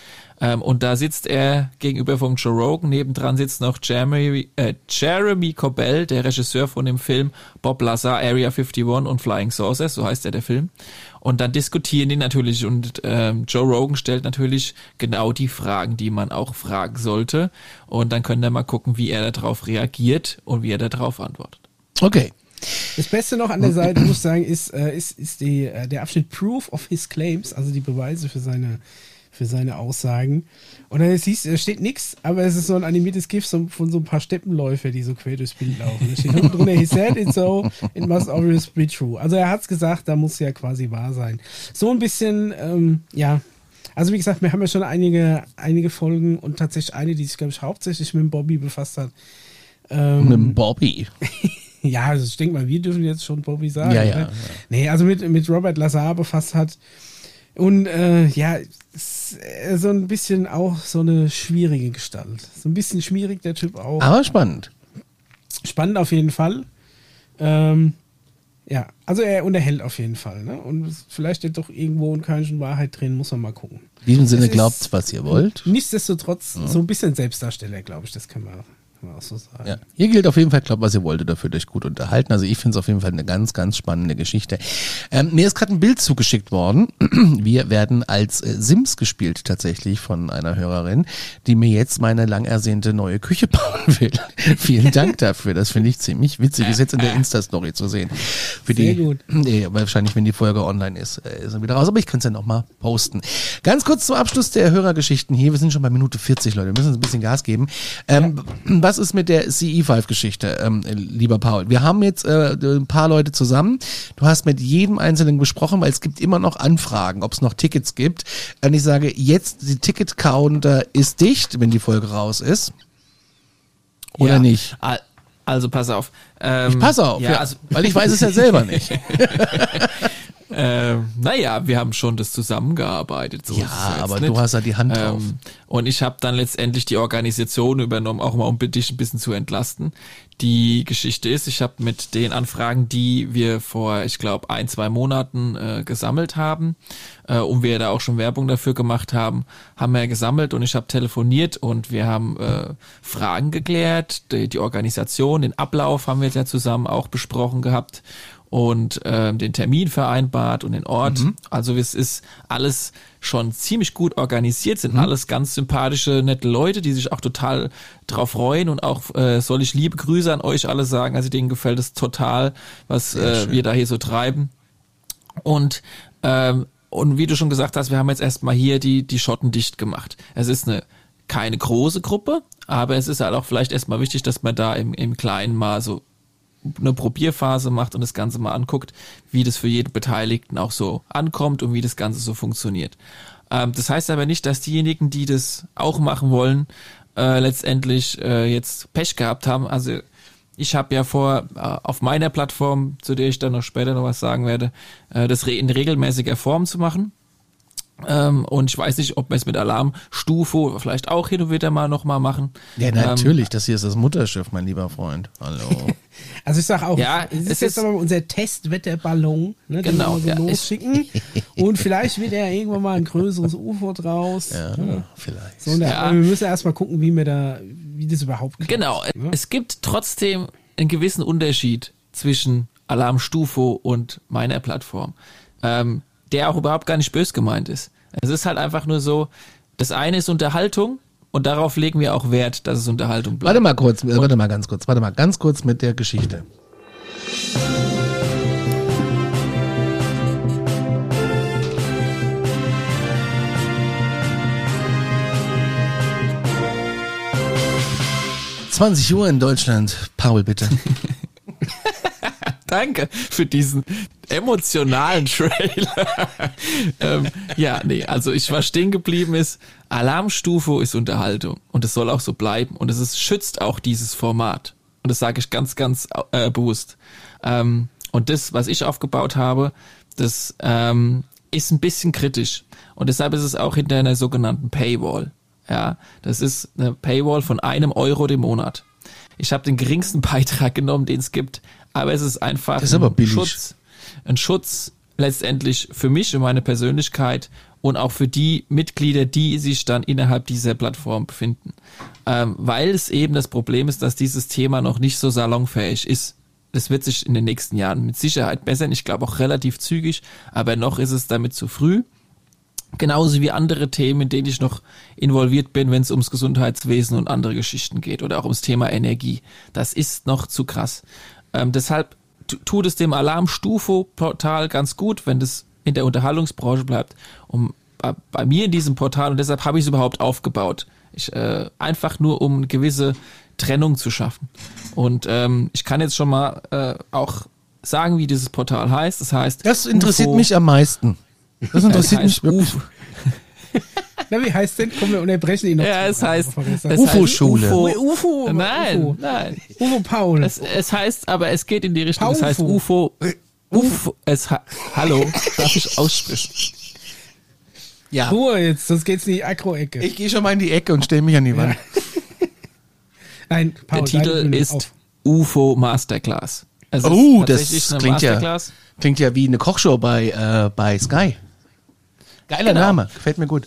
Ähm, und da sitzt er gegenüber vom Joe Rogan. Nebendran sitzt noch Jeremy, äh, Jeremy Corbell, der Regisseur von dem Film Bob Lazar, Area 51 und Flying Saucers, so heißt er der Film. Und dann diskutieren die natürlich und ähm, Joe Rogan stellt natürlich genau die Fragen, die man auch fragen sollte. Und dann können wir mal gucken, wie er darauf reagiert und wie er darauf antwortet. Okay. Das Beste noch an der Seite, muss ich sagen, ist, äh, ist, ist die, äh, der Abschnitt Proof of His Claims, also die Beweise für seine für seine Aussagen. Und dann siehst da steht nichts, aber es ist so ein animiertes GIF von so ein paar Steppenläufer, die so quer durchs Bild laufen. Da steht unten drunter, he said it so, it must always be true. Also er hat es gesagt, da muss ja quasi wahr sein. So ein bisschen, ähm, ja. Also wie gesagt, wir haben ja schon einige, einige Folgen und tatsächlich eine, die sich, glaube ich, hauptsächlich mit Bobby befasst hat. Ähm, mit Bobby. ja, also ich denke mal, wir dürfen jetzt schon Bobby sagen. Ja, ja, ne? ja. Nee, also mit, mit Robert Lazar befasst hat. Und äh, ja, so ein bisschen auch so eine schwierige Gestalt. So ein bisschen schwierig, der Typ auch. Aber spannend. Spannend auf jeden Fall. Ähm, ja, also er unterhält auf jeden Fall. Ne? Und vielleicht doch irgendwo ein Körnchen Wahrheit drin, muss man mal gucken. In diesem Sinne glaubt, was ihr wollt. Nichtsdestotrotz, ja. so ein bisschen Selbstdarsteller, glaube ich, das kann man kann man auch so sagen. Ja. Hier gilt auf jeden Fall, glaubt, was ihr wolltet, dafür euch gut unterhalten. Also ich finde es auf jeden Fall eine ganz, ganz spannende Geschichte. Ähm, mir ist gerade ein Bild zugeschickt worden. Wir werden als äh, Sims gespielt tatsächlich von einer Hörerin, die mir jetzt meine lang ersehnte neue Küche bauen will. Vielen Dank dafür. Das finde ich ziemlich witzig. Ist jetzt in der Insta-Story zu sehen. Für Sehr die, gut. Nee, wahrscheinlich, wenn die Folge online ist, äh, ist er wieder raus. Aber ich kann es ja nochmal posten. Ganz kurz zum Abschluss der Hörergeschichten hier. Wir sind schon bei Minute 40, Leute. Wir müssen uns ein bisschen Gas geben. Ähm, ja. Was was ist mit der CE5-Geschichte, ähm, lieber Paul? Wir haben jetzt äh, ein paar Leute zusammen. Du hast mit jedem Einzelnen gesprochen, weil es gibt immer noch Anfragen, ob es noch Tickets gibt. Und ich sage, jetzt die Ticket-Counter ist dicht, wenn die Folge raus ist. Oder ja. nicht? Also pass auf. Ähm, ich passe auf, ja, ja also weil ich weiß es ja selber nicht. Äh, naja, wir haben schon das zusammengearbeitet. So ja, aber nicht. du hast ja die Hand drauf. Ähm, und ich habe dann letztendlich die Organisation übernommen, auch mal um dich ein bisschen zu entlasten. Die Geschichte ist, ich habe mit den Anfragen, die wir vor, ich glaube, ein, zwei Monaten äh, gesammelt haben, äh, und wir da auch schon Werbung dafür gemacht haben, haben wir gesammelt und ich habe telefoniert und wir haben äh, Fragen geklärt, die, die Organisation, den Ablauf haben wir ja zusammen auch besprochen gehabt und ähm, den Termin vereinbart und den Ort. Mhm. Also es ist alles schon ziemlich gut organisiert, sind mhm. alles ganz sympathische, nette Leute, die sich auch total drauf freuen und auch äh, soll ich liebe Grüße an euch alle sagen. Also denen gefällt es total, was äh, wir da hier so treiben. Und ähm, und wie du schon gesagt hast, wir haben jetzt erstmal hier die die Schotten dicht gemacht. Es ist eine keine große Gruppe, aber es ist halt auch vielleicht erstmal wichtig, dass man da im, im Kleinen mal so eine Probierphase macht und das Ganze mal anguckt, wie das für jeden Beteiligten auch so ankommt und wie das Ganze so funktioniert. Ähm, das heißt aber nicht, dass diejenigen, die das auch machen wollen, äh, letztendlich äh, jetzt Pech gehabt haben. Also ich habe ja vor, äh, auf meiner Plattform, zu der ich dann noch später noch was sagen werde, äh, das in regelmäßiger Form zu machen. Ähm, und ich weiß nicht, ob wir es mit Alarmstufe vielleicht auch hin und wieder mal nochmal machen. Ja, natürlich. Ähm, das hier ist das Mutterschiff, mein lieber Freund. Hallo. also ich sag auch, ja, es ist jetzt ist, aber unser Testwetterballon, ne, den genau, wir so ja, losschicken. und vielleicht wird ja irgendwann mal ein größeres UFO draus. Ja, ne? vielleicht. So, der, ja. wir müssen erstmal gucken, wie wir da, wie das überhaupt klappt. Genau. Ne? Es gibt trotzdem einen gewissen Unterschied zwischen Alarmstufo und meiner Plattform. Ähm, der auch überhaupt gar nicht bös gemeint ist. Es ist halt einfach nur so, das eine ist Unterhaltung und darauf legen wir auch Wert, dass es Unterhaltung bleibt. Warte mal kurz, und warte mal ganz kurz, warte mal ganz kurz mit der Geschichte. Zwanzig Uhr in Deutschland. Paul, bitte. Danke für diesen emotionalen Trailer. ähm, ja, nee, also ich war stehen geblieben ist, Alarmstufe ist Unterhaltung und es soll auch so bleiben und es ist, schützt auch dieses Format. Und das sage ich ganz, ganz äh, bewusst. Ähm, und das, was ich aufgebaut habe, das, ähm, ist ein bisschen kritisch. Und deshalb ist es auch hinter einer sogenannten Paywall. Ja, das ist eine Paywall von einem Euro im Monat. Ich habe den geringsten Beitrag genommen, den es gibt, aber es ist einfach Das ist aber ein. Schutz, ein Schutz letztendlich für mich und meine Persönlichkeit und auch für die Mitglieder, die sich dann innerhalb dieser Plattform befinden. Ähm, weil es eben das Problem ist, dass dieses Thema noch nicht so salonfähig ist. Das wird sich in den nächsten Jahren mit Sicherheit bessern. Ich glaube auch relativ zügig, aber noch ist es damit zu früh. Genauso wie andere Themen, in denen ich noch involviert bin, wenn es ums Gesundheitswesen und andere Geschichten geht oder auch ums Thema Energie. Das ist noch zu krass. Ähm, deshalb tu- tut es dem Alarmstufo-Portal ganz gut, wenn das in der Unterhaltungsbranche bleibt. Um, bei, bei mir in diesem Portal, und deshalb habe ich es überhaupt aufgebaut. Ich, äh, einfach nur, um eine gewisse Trennung zu schaffen. Und ähm, ich kann jetzt schon mal äh, auch sagen, wie dieses Portal heißt. Das heißt, Das interessiert UFO mich am meisten. Das interessiert heißt mich wirklich. UFO. Na, wie heißt denn? Komm, wir unterbrechen ihn noch. Ja, es heißt, es heißt UFO-Schule. UFO. UFO. Nein, UFO. nein. Uwe Paul. Es, es heißt, aber es geht in die Richtung. Es heißt Paufo. UFO. UFO. Es ha Hallo, darf ich aussprechen? Ja. Ruhe jetzt, sonst geht's in die Agro-Ecke. Ich gehe schon mal in die Ecke und stelle mich an die Wand. Nein, Paul, Der Titel ist auf. UFO Masterclass. Es ist Oh, das klingt ja, klingt ja wie eine Kochshow bei, äh, bei Sky. Geiler Genau. Name, gefällt mir gut.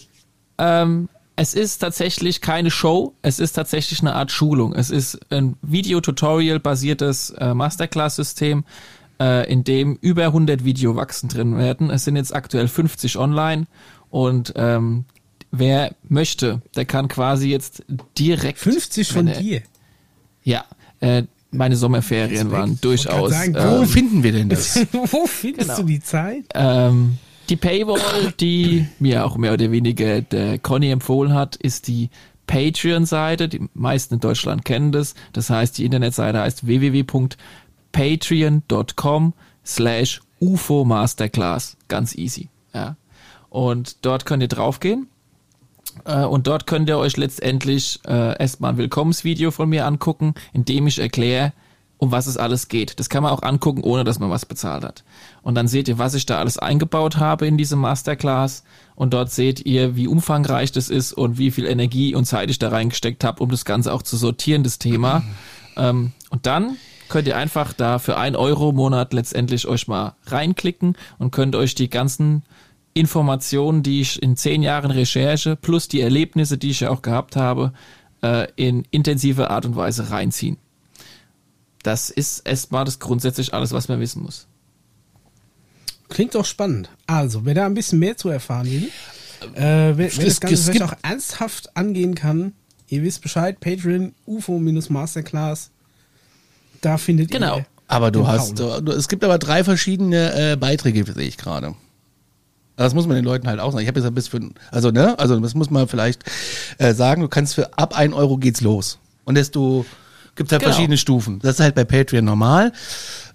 Ähm, es ist tatsächlich keine Show, es ist tatsächlich eine Art Schulung. Es ist ein Video-Tutorial-basiertes äh, Masterclass-System, äh, in dem über 100 Videowachsen drin werden. Es sind jetzt aktuell 50 online und ähm, wer möchte, der kann quasi jetzt direkt 50 von wenn er- dir. Ja, äh, meine Sommerferien Respekt. waren durchaus. sagen, Wo ähm, finden wir denn das? Wo findest Genau. du die Zeit? Ähm, die Paywall, die mir auch mehr oder weniger der Conny empfohlen hat, ist die Patreon-Seite. Die meisten in Deutschland kennen das. Das heißt, die Internetseite heißt www.patreon.com slash UFO Masterclass. Ganz easy. Ja. Und dort könnt ihr draufgehen. Äh, Und dort könnt ihr euch letztendlich äh, erstmal ein Willkommensvideo von mir angucken, in dem ich erkläre, um was es alles geht. Das kann man auch angucken, ohne dass man was bezahlt hat. Und dann seht ihr, was ich da alles eingebaut habe in diese Masterclass. Und dort seht ihr, wie umfangreich das ist und wie viel Energie und Zeit ich da reingesteckt habe, um das Ganze auch zu sortieren, das Thema. Ähm, und dann könnt ihr einfach da für ein Euro im Monat letztendlich euch mal reinklicken und könnt euch die ganzen Informationen, die ich in zehn Jahren Recherche plus die Erlebnisse, die ich ja auch gehabt habe, äh, in intensiver Art und Weise reinziehen. Das ist erstmal das grundsätzlich alles, was man wissen muss. Klingt doch spannend. Also, wer da ein bisschen mehr zu erfahren will, äh, wer, wer Es- das Ganze vielleicht auch ernsthaft angehen kann, ihr wisst Bescheid, Patreon, UFO-Masterclass, da findet Genau. ihr Aber du hast, du, es gibt aber drei verschiedene äh, Beiträge, sehe ich gerade. Das muss man den Leuten halt auch sagen. Ich habe jetzt ein bisschen, für, also ne, also das muss man vielleicht äh, sagen. Du kannst für ab ein Euro geht's los und desto gibt halt Genau. verschiedene Stufen. Das ist halt bei Patreon normal,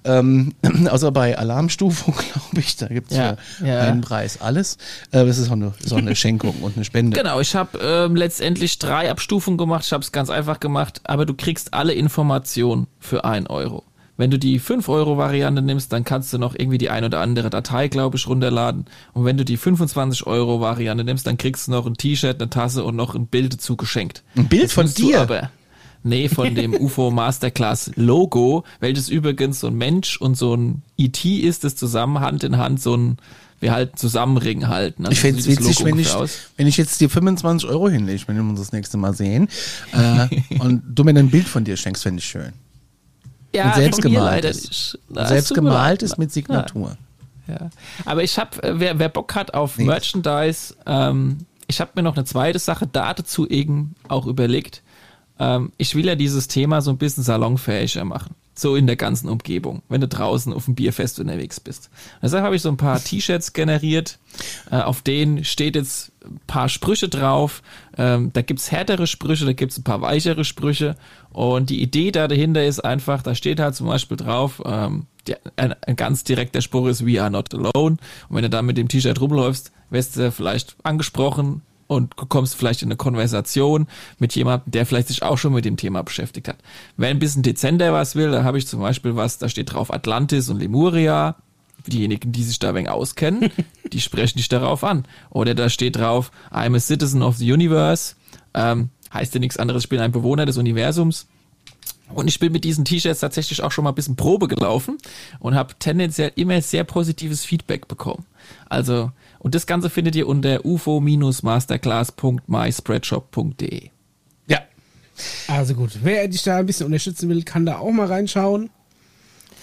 ähm, außer bei Alarmstufe, glaube ich. Da gibt's Ja, für ja. einen Preis alles. Äh, das ist auch eine, auch eine Schenkung und eine Spende. Genau, ich habe ähm, letztendlich drei Abstufungen gemacht. Ich habe es ganz einfach gemacht, aber du kriegst alle Informationen für ein Euro. Wenn du die 5-Euro-Variante nimmst, dann kannst du noch irgendwie die ein oder andere Datei, glaube ich, runterladen. Und wenn du die 25-Euro-Variante nimmst, dann kriegst du noch ein T-Shirt, eine Tasse und noch ein Bild dazu geschenkt. Ein Bild Jetzt von dir? Aber, nee, von dem UFO Masterclass Logo, welches übrigens so ein Mensch und so ein ET ist, das zusammen Hand in Hand so ein, wir halten Zusammenring halten. Also Ich fände es witzig, wenn ich, aus. wenn ich jetzt dir 25 Euro hinlege, wenn wir uns das nächste Mal sehen, äh, und du mir ein Bild von dir schenkst, fände ich schön. Ja, Und selbst gemalt ist. Na, Selbst gemalt ist mit Signatur. Ja. Aber ich habe, wer, wer Bock hat auf Nee. Merchandise, ähm, ich habe mir noch eine zweite Sache dazu eben auch überlegt. Ähm, ich will ja dieses Thema so ein bisschen salonfähiger machen. So in der ganzen Umgebung, wenn du draußen auf dem Bierfest unterwegs bist. Deshalb habe ich so ein paar T-Shirts generiert, äh, auf denen steht jetzt ein paar Sprüche drauf. Ähm, da gibt's härtere Sprüche, da gibt's ein paar weichere Sprüche. Und die Idee da dahinter ist einfach, da steht halt zum Beispiel drauf, ähm, die, ein, ein ganz direkter Spruch ist, we are not alone. Und wenn du da mit dem T-Shirt rumläufst, wirst du vielleicht angesprochen und du kommst vielleicht in eine Konversation mit jemandem, der vielleicht sich auch schon mit dem Thema beschäftigt hat. Wer ein bisschen dezenter was will, da habe ich zum Beispiel was, da steht drauf Atlantis und Lemuria. Diejenigen, die sich da wenig auskennen, die sprechen dich darauf an. Oder da steht drauf, I'm a citizen of the universe. Ähm, heißt ja nichts anderes, ich bin ein Bewohner des Universums. Und ich bin mit diesen T-Shirts tatsächlich auch schon mal ein bisschen Probe gelaufen und habe tendenziell immer sehr positives Feedback bekommen. Also, und das Ganze findet ihr unter ufo-masterclass.myspreadshop.de. Ja. Also gut, wer dich da ein bisschen unterstützen will, kann da auch mal reinschauen.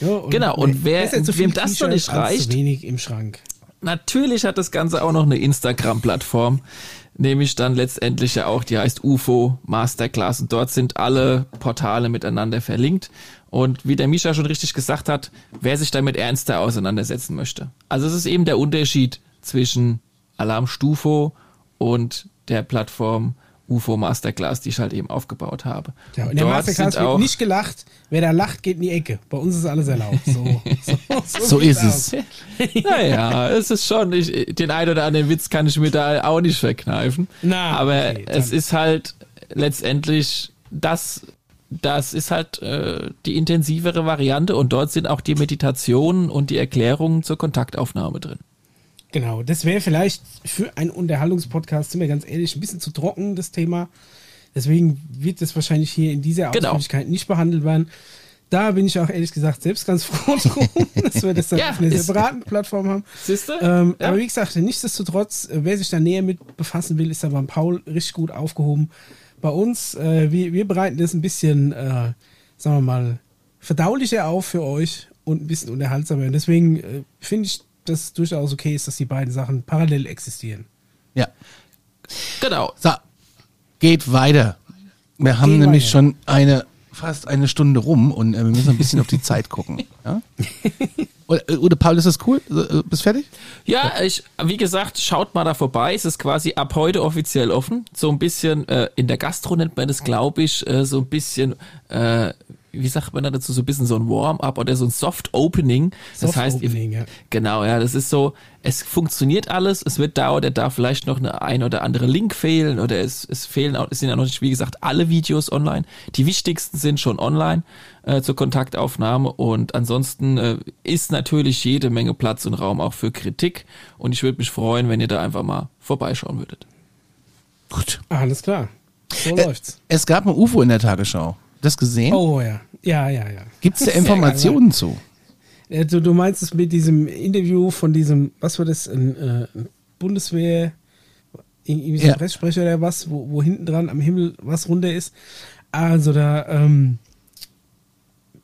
Ja, und Genau, und wer- zu wem das noch T-Shirts nicht reicht- Zu wenig im Schrank. Natürlich hat das Ganze auch noch eine Instagram-Plattform, nämlich dann letztendlich ja auch, die heißt UFO Masterclass und dort sind alle Portale miteinander verlinkt. Und wie der Misha schon richtig gesagt hat, wer sich damit ernster auseinandersetzen möchte. Also es ist eben der Unterschied zwischen Alarm Stufo und der Plattform UFO Masterclass, die ich halt eben aufgebaut habe. Ja, in der dort Masterclass wird auch- nicht gelacht. Wer da lacht, geht in die Ecke. Bei uns ist alles erlaubt. So, so, So sieht's ist es. Naja, es ist schon, ich, den einen oder anderen Witz kann ich mir da auch nicht verkneifen. Na, aber okay, es ist halt letztendlich das, das ist halt äh, die intensivere Variante und dort sind auch die Meditationen und die Erklärungen zur Kontaktaufnahme drin. Genau, das wäre vielleicht für einen Unterhaltungspodcast, sind wir ganz ehrlich, ein bisschen zu trocken, das Thema. Deswegen wird das wahrscheinlich hier in dieser Genau. Ausführlichkeit nicht behandelt werden. Da bin ich auch ehrlich gesagt selbst ganz froh drum, dass wir das dann Ja, auf einer separaten Plattform haben. Siehst du? Ähm, Ja. Aber wie gesagt, nichtsdestotrotz, äh, wer sich da näher mit befassen will, ist da beim Paul richtig gut aufgehoben. Bei uns, äh, wir, wir bereiten das ein bisschen, äh, sagen wir mal, verdaulicher auf für euch und ein bisschen unterhaltsamer. Und deswegen äh, finde ich, dass es durchaus okay ist, dass die beiden Sachen parallel existieren. Ja. Genau. So, geht weiter. Wir haben Gehen nämlich weiter. schon eine fast eine Stunde rum und äh, wir müssen ein bisschen auf die Zeit gucken. Ja? Oder, äh, oder Paul, ist das cool? Äh, Bist fertig? Ja, ich, wie gesagt, schaut mal da vorbei. Es ist quasi ab heute offiziell offen. So ein bisschen, äh, in der Gastro nennt man das, glaube ich, äh, so ein bisschen, äh, wie sagt man da dazu, so ein bisschen so ein Warm-up oder so ein Soft-Opening. Das Soft heißt, ihr- Opening, ja. genau, ja, das ist so, es funktioniert alles, es wird da oder da vielleicht noch eine ein oder andere Link fehlen oder es, es fehlen auch, es sind ja noch nicht, wie gesagt, alle Videos online. Die wichtigsten sind schon online äh, zur Kontaktaufnahme und ansonsten äh, ist natürlich jede Menge Platz und Raum auch für Kritik und ich würde mich freuen, wenn ihr da einfach mal vorbeischauen würdet. Gut. Alles klar. So Äh, läuft's. Es gab ein UFO in der Tagesschau. Das gesehen? Oh ja. Ja, ja, ja. Gibt es da Informationen zu? Äh, Du, meinst es mit diesem Interview von diesem, was war das, ein, äh, Bundeswehr, irgendwie so ein Ja. Pressesprecher oder was, wo, wo hinten dran am Himmel was runter ist. Also da, ähm,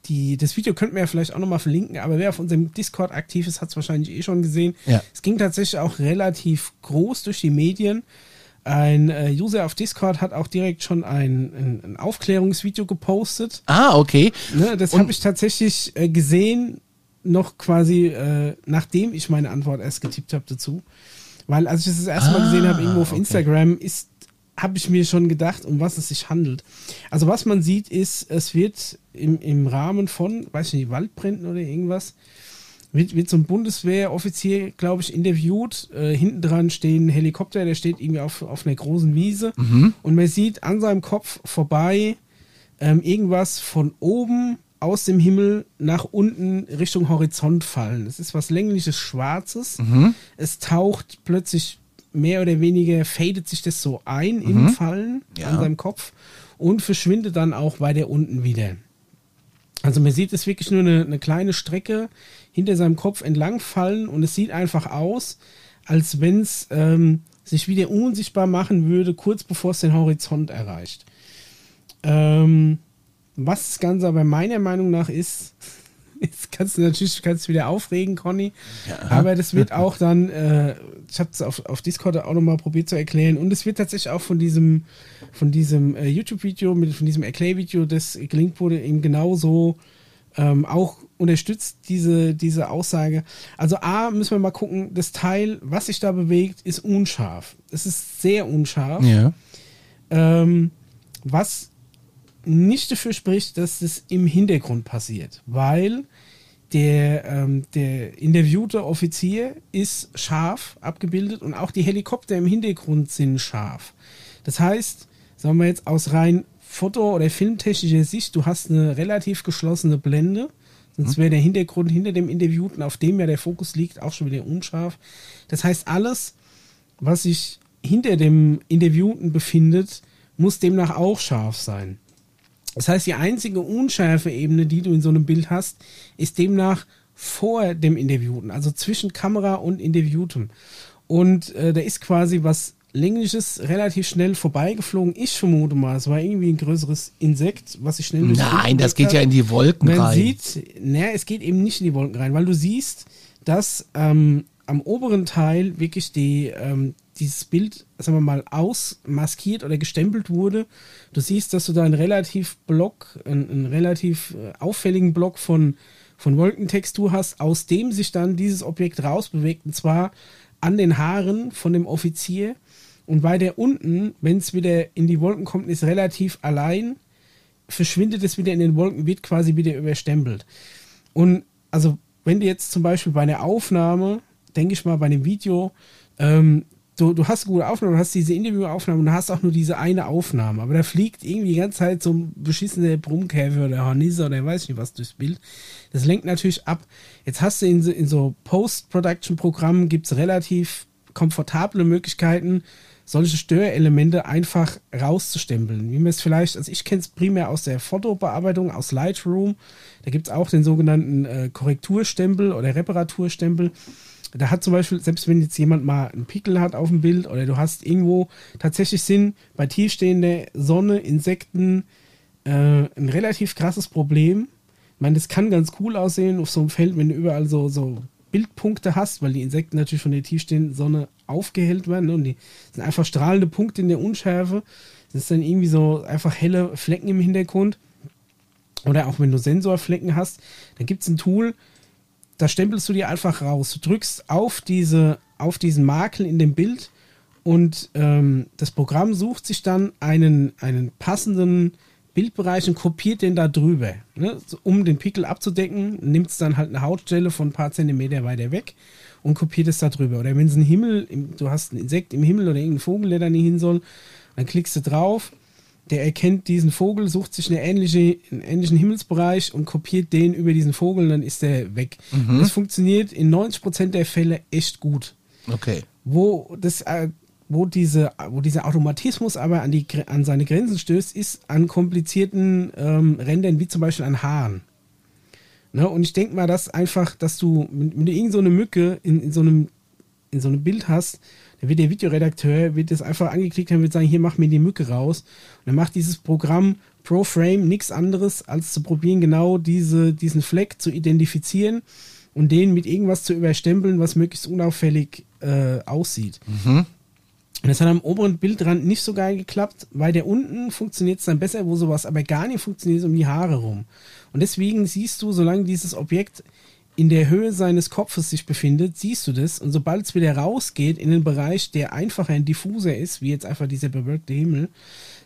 die, das Video könnten wir ja vielleicht auch nochmal verlinken, aber wer auf unserem Discord aktiv ist, hat es wahrscheinlich eh schon gesehen. Ja. Es ging tatsächlich auch relativ groß durch die Medien. Ein äh, User auf Discord hat auch direkt schon ein, ein, ein Aufklärungsvideo gepostet. Ah, okay. Ne, das habe ich tatsächlich äh, gesehen, noch quasi äh, nachdem ich meine Antwort erst getippt habe dazu. Weil als ich das das erste Mal Ah, gesehen habe, irgendwo auf okay. Instagram, ist habe ich mir schon gedacht, um was es sich handelt. Also was man sieht, ist, es wird im, im Rahmen von, weiß ich nicht, Waldbränden oder irgendwas, wird, wird so ein Bundeswehroffizier, glaube ich, interviewt. Äh, hinten dran stehen ein Helikopter, der steht irgendwie auf, auf einer großen Wiese. Und man sieht an seinem Kopf vorbei ähm, irgendwas von oben aus dem Himmel nach unten Richtung Horizont fallen. Es ist was längliches Schwarzes. Es taucht plötzlich mehr oder weniger, fadet sich das so ein im Fallen Ja. an seinem Kopf und verschwindet dann auch weiter unten wieder. Also man sieht es wirklich nur eine, eine kleine Strecke hinter seinem Kopf entlang fallen und es sieht einfach aus, als wenn es ähm, sich wieder unsichtbar machen würde, kurz bevor es den Horizont erreicht. Ähm, was das Ganze aber meiner Meinung nach ist, jetzt kannst du natürlich kannst du wieder aufregen, Conny, aber das wird auch dann, äh, ich habe es auf, auf Discord auch nochmal probiert zu erklären und es wird tatsächlich auch von diesem, von diesem äh, YouTube-Video, von diesem Erklärvideo, das gelingt wurde, eben genauso ähm, auch unterstützt diese, diese Aussage. Also A, müssen wir mal gucken, das Teil, was sich da bewegt, ist unscharf. Es ist sehr unscharf. Ja. Ähm, was nicht dafür spricht, dass es im Hintergrund passiert, weil der, ähm, der interviewte Offizier ist scharf abgebildet und auch die Helikopter im Hintergrund sind scharf. Das heißt, sagen wir jetzt aus rein foto- oder filmtechnischer Sicht, du hast eine relativ geschlossene Blende Sonst wäre der Hintergrund hinter dem Interviewten, auf dem ja der Fokus liegt, auch schon wieder unscharf. Das heißt, alles, was sich hinter dem Interviewten befindet, muss demnach auch scharf sein. Das heißt, die einzige unschärfe Ebene, die du in so einem Bild hast, ist demnach vor dem Interviewten, also zwischen Kamera und Interviewtem. Und äh, da ist quasi was Längliches relativ schnell vorbeigeflogen. Ich vermute mal, es war irgendwie ein größeres Insekt, was sich schnell Nein, das geht bewegt ja hat. in die Wolken Man rein. sieht, naja, es geht eben nicht in die Wolken rein, weil du siehst, dass ähm, am oberen Teil wirklich die, ähm, dieses Bild, sagen wir mal, ausmaskiert oder gestempelt wurde. Du siehst, dass du da einen relativ Block, einen, einen relativ äh, auffälligen Block von, von Wolkentextur hast, aus dem sich dann dieses Objekt rausbewegt, und zwar an den Haaren von dem Offizier. Und bei der unten, wenn es wieder in die Wolken kommt, ist relativ allein, verschwindet es wieder in den Wolken, wird quasi wieder überstempelt. Und also, wenn du jetzt zum Beispiel bei einer Aufnahme, denke ich mal, bei einem Video, ähm, du, du hast eine gute Aufnahme, du hast diese Interviewaufnahme und du hast auch nur diese eine Aufnahme, aber da fliegt irgendwie die ganze Zeit so ein beschissener Brummkäfer oder Hornisse oder weiß ich nicht was durchs Bild. Das lenkt natürlich ab. Jetzt hast du in so, in so Post-Production-Programmen gibt es relativ komfortable Möglichkeiten, solche Störelemente einfach rauszustempeln. Wie man es vielleicht, also ich kenne es primär aus der Fotobearbeitung, aus Lightroom. Da gibt es auch den sogenannten äh, Korrekturstempel oder Reparaturstempel. Da hat zum Beispiel, selbst wenn jetzt jemand mal einen Pickel hat auf dem Bild oder du hast irgendwo tatsächlich sind bei tiefstehender Sonne, Insekten äh, ein relativ krasses Problem. Ich meine, das kann ganz cool aussehen auf so einem Feld, wenn du überall so, so Bildpunkte hast, weil die Insekten natürlich von der tiefstehenden Sonne aufgehellt werden ne? und die sind einfach strahlende Punkte in der Unschärfe. Das ist dann irgendwie so einfach helle Flecken im Hintergrund. Oder auch wenn du Sensorflecken hast, dann gibt es ein Tool, da stempelst du dir einfach raus. Du drückst auf, diese, auf diesen Makel in dem Bild und ähm, das Programm sucht sich dann einen, einen passenden Bildbereich und kopiert den da drüber. Ne? Um den Pickel abzudecken, nimmt es dann halt eine Hautstelle von ein paar Zentimeter weiter weg und kopiert es da drüber. Oder wenn es ein Himmel, im, du hast ein Insekt im Himmel oder irgendeinen Vogel, der da nicht hin soll, dann klickst du drauf, der erkennt diesen Vogel, sucht sich eine ähnliche, einen ähnlichen Himmelsbereich und kopiert den über diesen Vogel, dann ist der weg. Das funktioniert in 90% der Fälle echt gut. Okay. Wo das, äh, wo diese, wo dieser Automatismus aber an die an seine Grenzen stößt, ist an komplizierten ähm, Rändern, wie zum Beispiel an Haaren. Ne? Und ich denke mal, dass einfach, dass du, wenn, du irgend so Mücke in, in so einem in so einem Bild hast, dann wird der Videoredakteur wird das einfach angeklickt haben, wird sagen, hier mach mir die Mücke raus. Und dann macht dieses Programm ProFrame nichts anderes, als zu probieren, genau diese, diesen Fleck zu identifizieren und den mit irgendwas zu überstempeln, was möglichst unauffällig äh, aussieht. Und das hat am oberen Bildrand nicht so geil geklappt, weil der unten funktioniert es dann besser, wo sowas aber gar nicht funktioniert, ist um die Haare rum. Und deswegen siehst du, solange dieses Objekt in der Höhe seines Kopfes sich befindet, siehst du das. Und sobald es wieder rausgeht in den Bereich, der einfacher ein diffuser ist, wie jetzt einfach dieser bewölkte Himmel,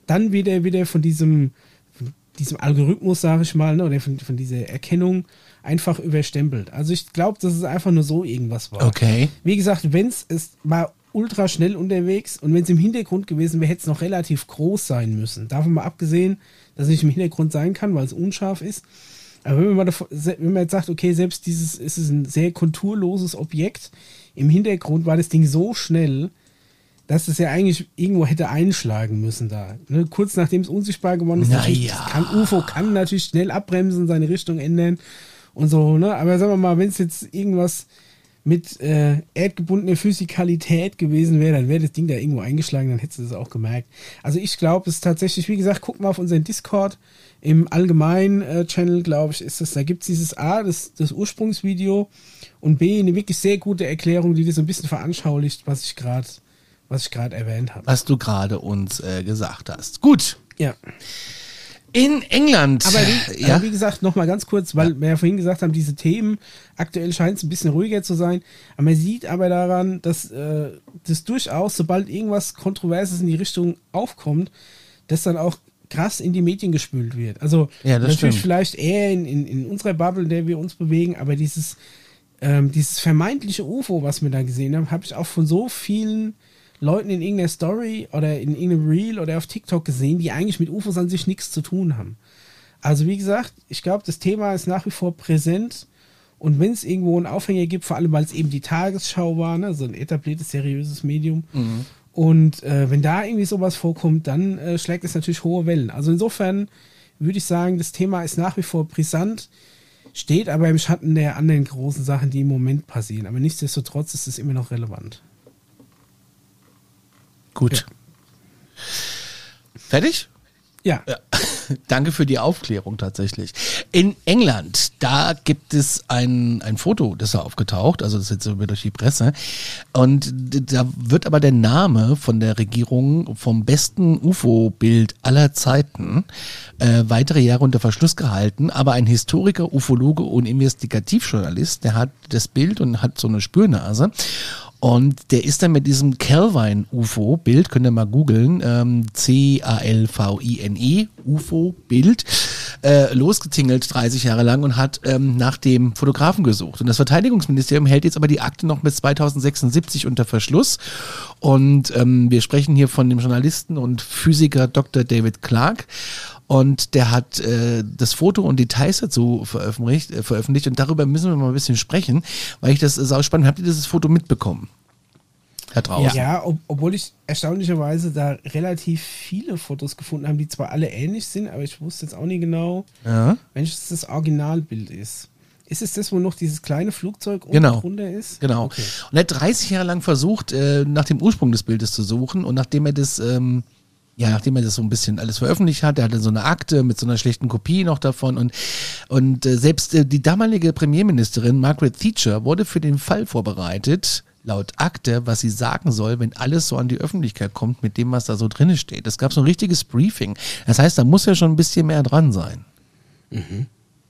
dann wird er wieder von diesem, von diesem Algorithmus, sage ich mal, ne, oder von, von dieser Erkennung einfach überstempelt. Also ich glaube, dass es einfach nur so irgendwas war. Okay. Wie gesagt, wenn es ist, war ultra schnell unterwegs und wenn es im Hintergrund gewesen wäre, hätte es noch relativ groß sein müssen. Davon mal abgesehen, dass es nicht im Hintergrund sein kann, weil es unscharf ist. Aber wenn man, davon, wenn man jetzt sagt, okay, selbst dieses ist es ein sehr konturloses Objekt, im Hintergrund war das Ding so schnell, dass es ja eigentlich irgendwo hätte einschlagen müssen da. Ne? Kurz nachdem es unsichtbar geworden ist, Na natürlich, ja. das kann UFO kann natürlich schnell abbremsen, seine Richtung ändern und so, ne? Aber sagen wir mal, wenn es jetzt irgendwas mit äh, erdgebundener Physikalität gewesen wäre, dann wäre das Ding da irgendwo eingeschlagen, dann hättest du das auch gemerkt. Also ich glaube, es ist tatsächlich, wie gesagt, guck mal auf unseren Discord. Im allgemeinen äh, Channel, glaube ich, ist das, da gibt es dieses A, das, das Ursprungsvideo und B, eine wirklich sehr gute Erklärung, die das so ein bisschen veranschaulicht, was ich gerade was ich gerade erwähnt habe. Was du gerade uns äh, gesagt hast. Gut. Ja. In England. Aber wie, ja. aber wie gesagt, nochmal ganz kurz, weil wir ja vorhin gesagt haben, diese Themen, aktuell scheint es ein bisschen ruhiger zu sein. Aber man sieht aber daran, dass äh, das durchaus, sobald irgendwas Kontroverses in die Richtung aufkommt, das dann auch krass in die Medien gespült wird. Also Ja, das natürlich stimmt. vielleicht eher in, in, in unserer Bubble, in der wir uns bewegen, aber dieses, ähm, dieses vermeintliche UFO, was wir da gesehen haben, habe ich auch von so vielen Leuten in irgendeiner Story oder in irgendeinem Reel oder auf TikTok gesehen, die eigentlich mit UFOs an sich nichts zu tun haben. Also wie gesagt, ich glaube, das Thema ist nach wie vor präsent. Und wenn es irgendwo einen Aufhänger gibt, vor allem weil es eben die Tagesschau war, ne, so ein etabliertes, seriöses Medium. Und äh, wenn da irgendwie sowas vorkommt, dann äh, schlägt es natürlich hohe Wellen. Also insofern würde ich sagen, das Thema ist nach wie vor brisant, steht aber im Schatten der anderen großen Sachen, die im Moment passieren. Aber nichtsdestotrotz ist es immer noch relevant. Gut. Fertig? Ja. Danke für die Aufklärung tatsächlich. In England, da gibt es ein, ein Foto, das ist aufgetaucht, also das ist jetzt so durch die Presse. Und da wird aber der Name von der Regierung vom besten UFO-Bild aller Zeiten äh, weitere Jahre unter Verschluss gehalten. Aber ein Historiker, Ufologe und Investigativjournalist, der hat das Bild und hat so eine Spürnase. Und der ist dann mit diesem Calvine-UFO-Bild, könnt ihr mal googeln, ähm, C-A-L-V-I-N-E, UFO-Bild, äh, losgetingelt 30 Jahre lang und hat ähm, nach dem Fotografen gesucht. Und das Verteidigungsministerium hält jetzt aber die Akte noch bis 2076 unter Verschluss. Und ähm, wir sprechen hier von dem Journalisten und Physiker Dr. David Clark. Und der hat äh, das Foto und Details dazu veröffentlicht, äh, veröffentlicht. Und darüber müssen wir mal ein bisschen sprechen, weil ich das sau spannend. Habt ihr dieses Foto mitbekommen? Da draußen. Ja, ob, obwohl ich erstaunlicherweise da relativ viele Fotos gefunden habe, die zwar alle ähnlich sind, aber ich wusste jetzt auch nicht genau, Ja. welches das Originalbild ist. Ist es das, wo noch dieses kleine Flugzeug unten Genau. drunter ist? Genau. Okay. Und er hat 30 Jahre lang versucht, äh, nach dem Ursprung des Bildes zu suchen und nachdem er das, ähm, ja, nachdem er das so ein bisschen alles veröffentlicht hat, er hatte so eine Akte mit so einer schlechten Kopie noch davon und, und äh, selbst äh, die damalige Premierministerin Margaret Thatcher wurde für den Fall vorbereitet, laut Akte, was sie sagen soll, wenn alles so an die Öffentlichkeit kommt mit dem, was da so drin steht. Es gab so ein richtiges Briefing. Das heißt, da muss ja schon ein bisschen mehr dran sein.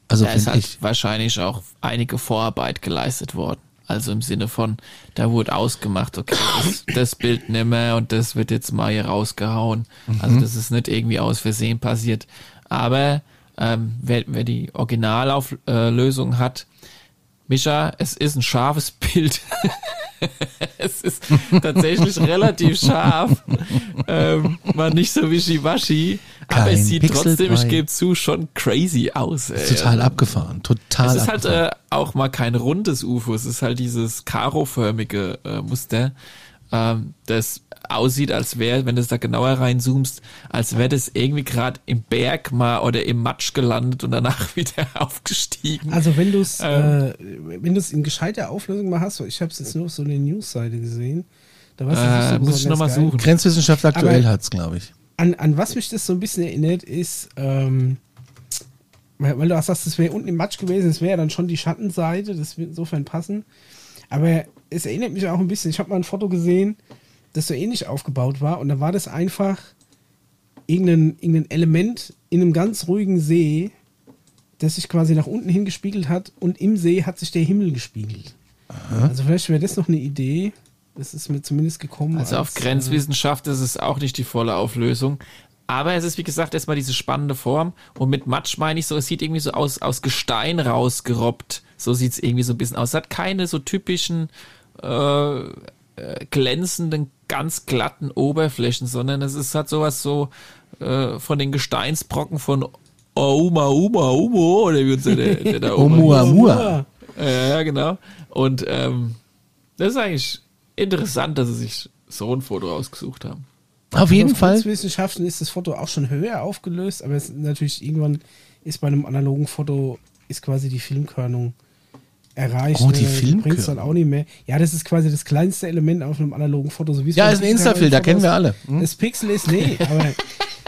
Also Da ist halt ich. wahrscheinlich auch einige Vorarbeit geleistet worden. Also im Sinne von, da wurde ausgemacht, okay, das, das Bild nimmer und das wird jetzt mal hier rausgehauen. Also das ist nicht irgendwie aus Versehen passiert. Aber ähm, wer, wer die Originalauflösung hat, Micha, es ist ein scharfes Bild. es ist tatsächlich relativ scharf. Ähm, mal nicht so wischiwaschi. Aber Kein es sieht Pixel trotzdem, ich frei. gebe zu, schon crazy aus. Ey. Total abgefahren, total Es ist halt abgefahren. äh, auch mal kein rundes UFO, es ist halt dieses Karo-förmige äh, Muster, ähm, das aussieht, als wäre, wenn du da genauer reinzoomst, als wäre das irgendwie gerade im Berg mal oder im Matsch gelandet und danach wieder aufgestiegen. Also wenn du es Ähm. äh, wenn du es in gescheiter Auflösung mal hast, ich habe es jetzt nur auf so eine Newsseite gesehen, da weiß Äh, nicht so muss ich noch mal besonders geil. suchen. Grenzwissenschaft aktuell Aber- hat's, glaube ich. An, an was mich das so ein bisschen erinnert, ist, ähm, weil, weil du auch sagst, das wäre unten im Matsch gewesen, das wäre dann schon die Schattenseite, das wird insofern passen. Aber es erinnert mich auch ein bisschen, ich habe mal ein Foto gesehen, das so ähnlich aufgebaut war und da war das einfach irgendein, irgendein Element in einem ganz ruhigen See, das sich quasi nach unten hin gespiegelt hat und im See hat sich der Himmel gespiegelt. Also vielleicht wäre das noch eine Idee. Das ist mir zumindest gekommen. Also auf als, äh, Grenzwissenschaft ist es auch nicht die volle Auflösung. Aber es ist, wie gesagt, erstmal diese spannende Form. Und mit Matsch meine ich so, es sieht irgendwie so aus, aus Gestein rausgerobbt. So sieht's irgendwie so ein bisschen aus. Es hat keine so typischen äh, äh, glänzenden, ganz glatten Oberflächen, sondern es ist halt sowas so äh, von den Gesteinsbrocken von Oma, Oma, Omo, oder wie uns der, der da Oumuamua. ja, ja, genau. Und ähm, das ist eigentlich interessant, dass sie sich so ein Foto ausgesucht haben. Auf jeden auf Fall. Kurzwissenschaften ist das Foto auch schon höher aufgelöst, aber es ist natürlich irgendwann ist bei einem analogen Foto ist quasi die Filmkörnung erreicht. Oh, die? Filmkörnung. bringt's dann auch nicht mehr. Ja, das ist quasi das kleinste Element auf einem analogen Foto. So wie es Ja, ist ein Insta-Filter, kennen wir alle. Hm? Das Pixel ist, nee, aber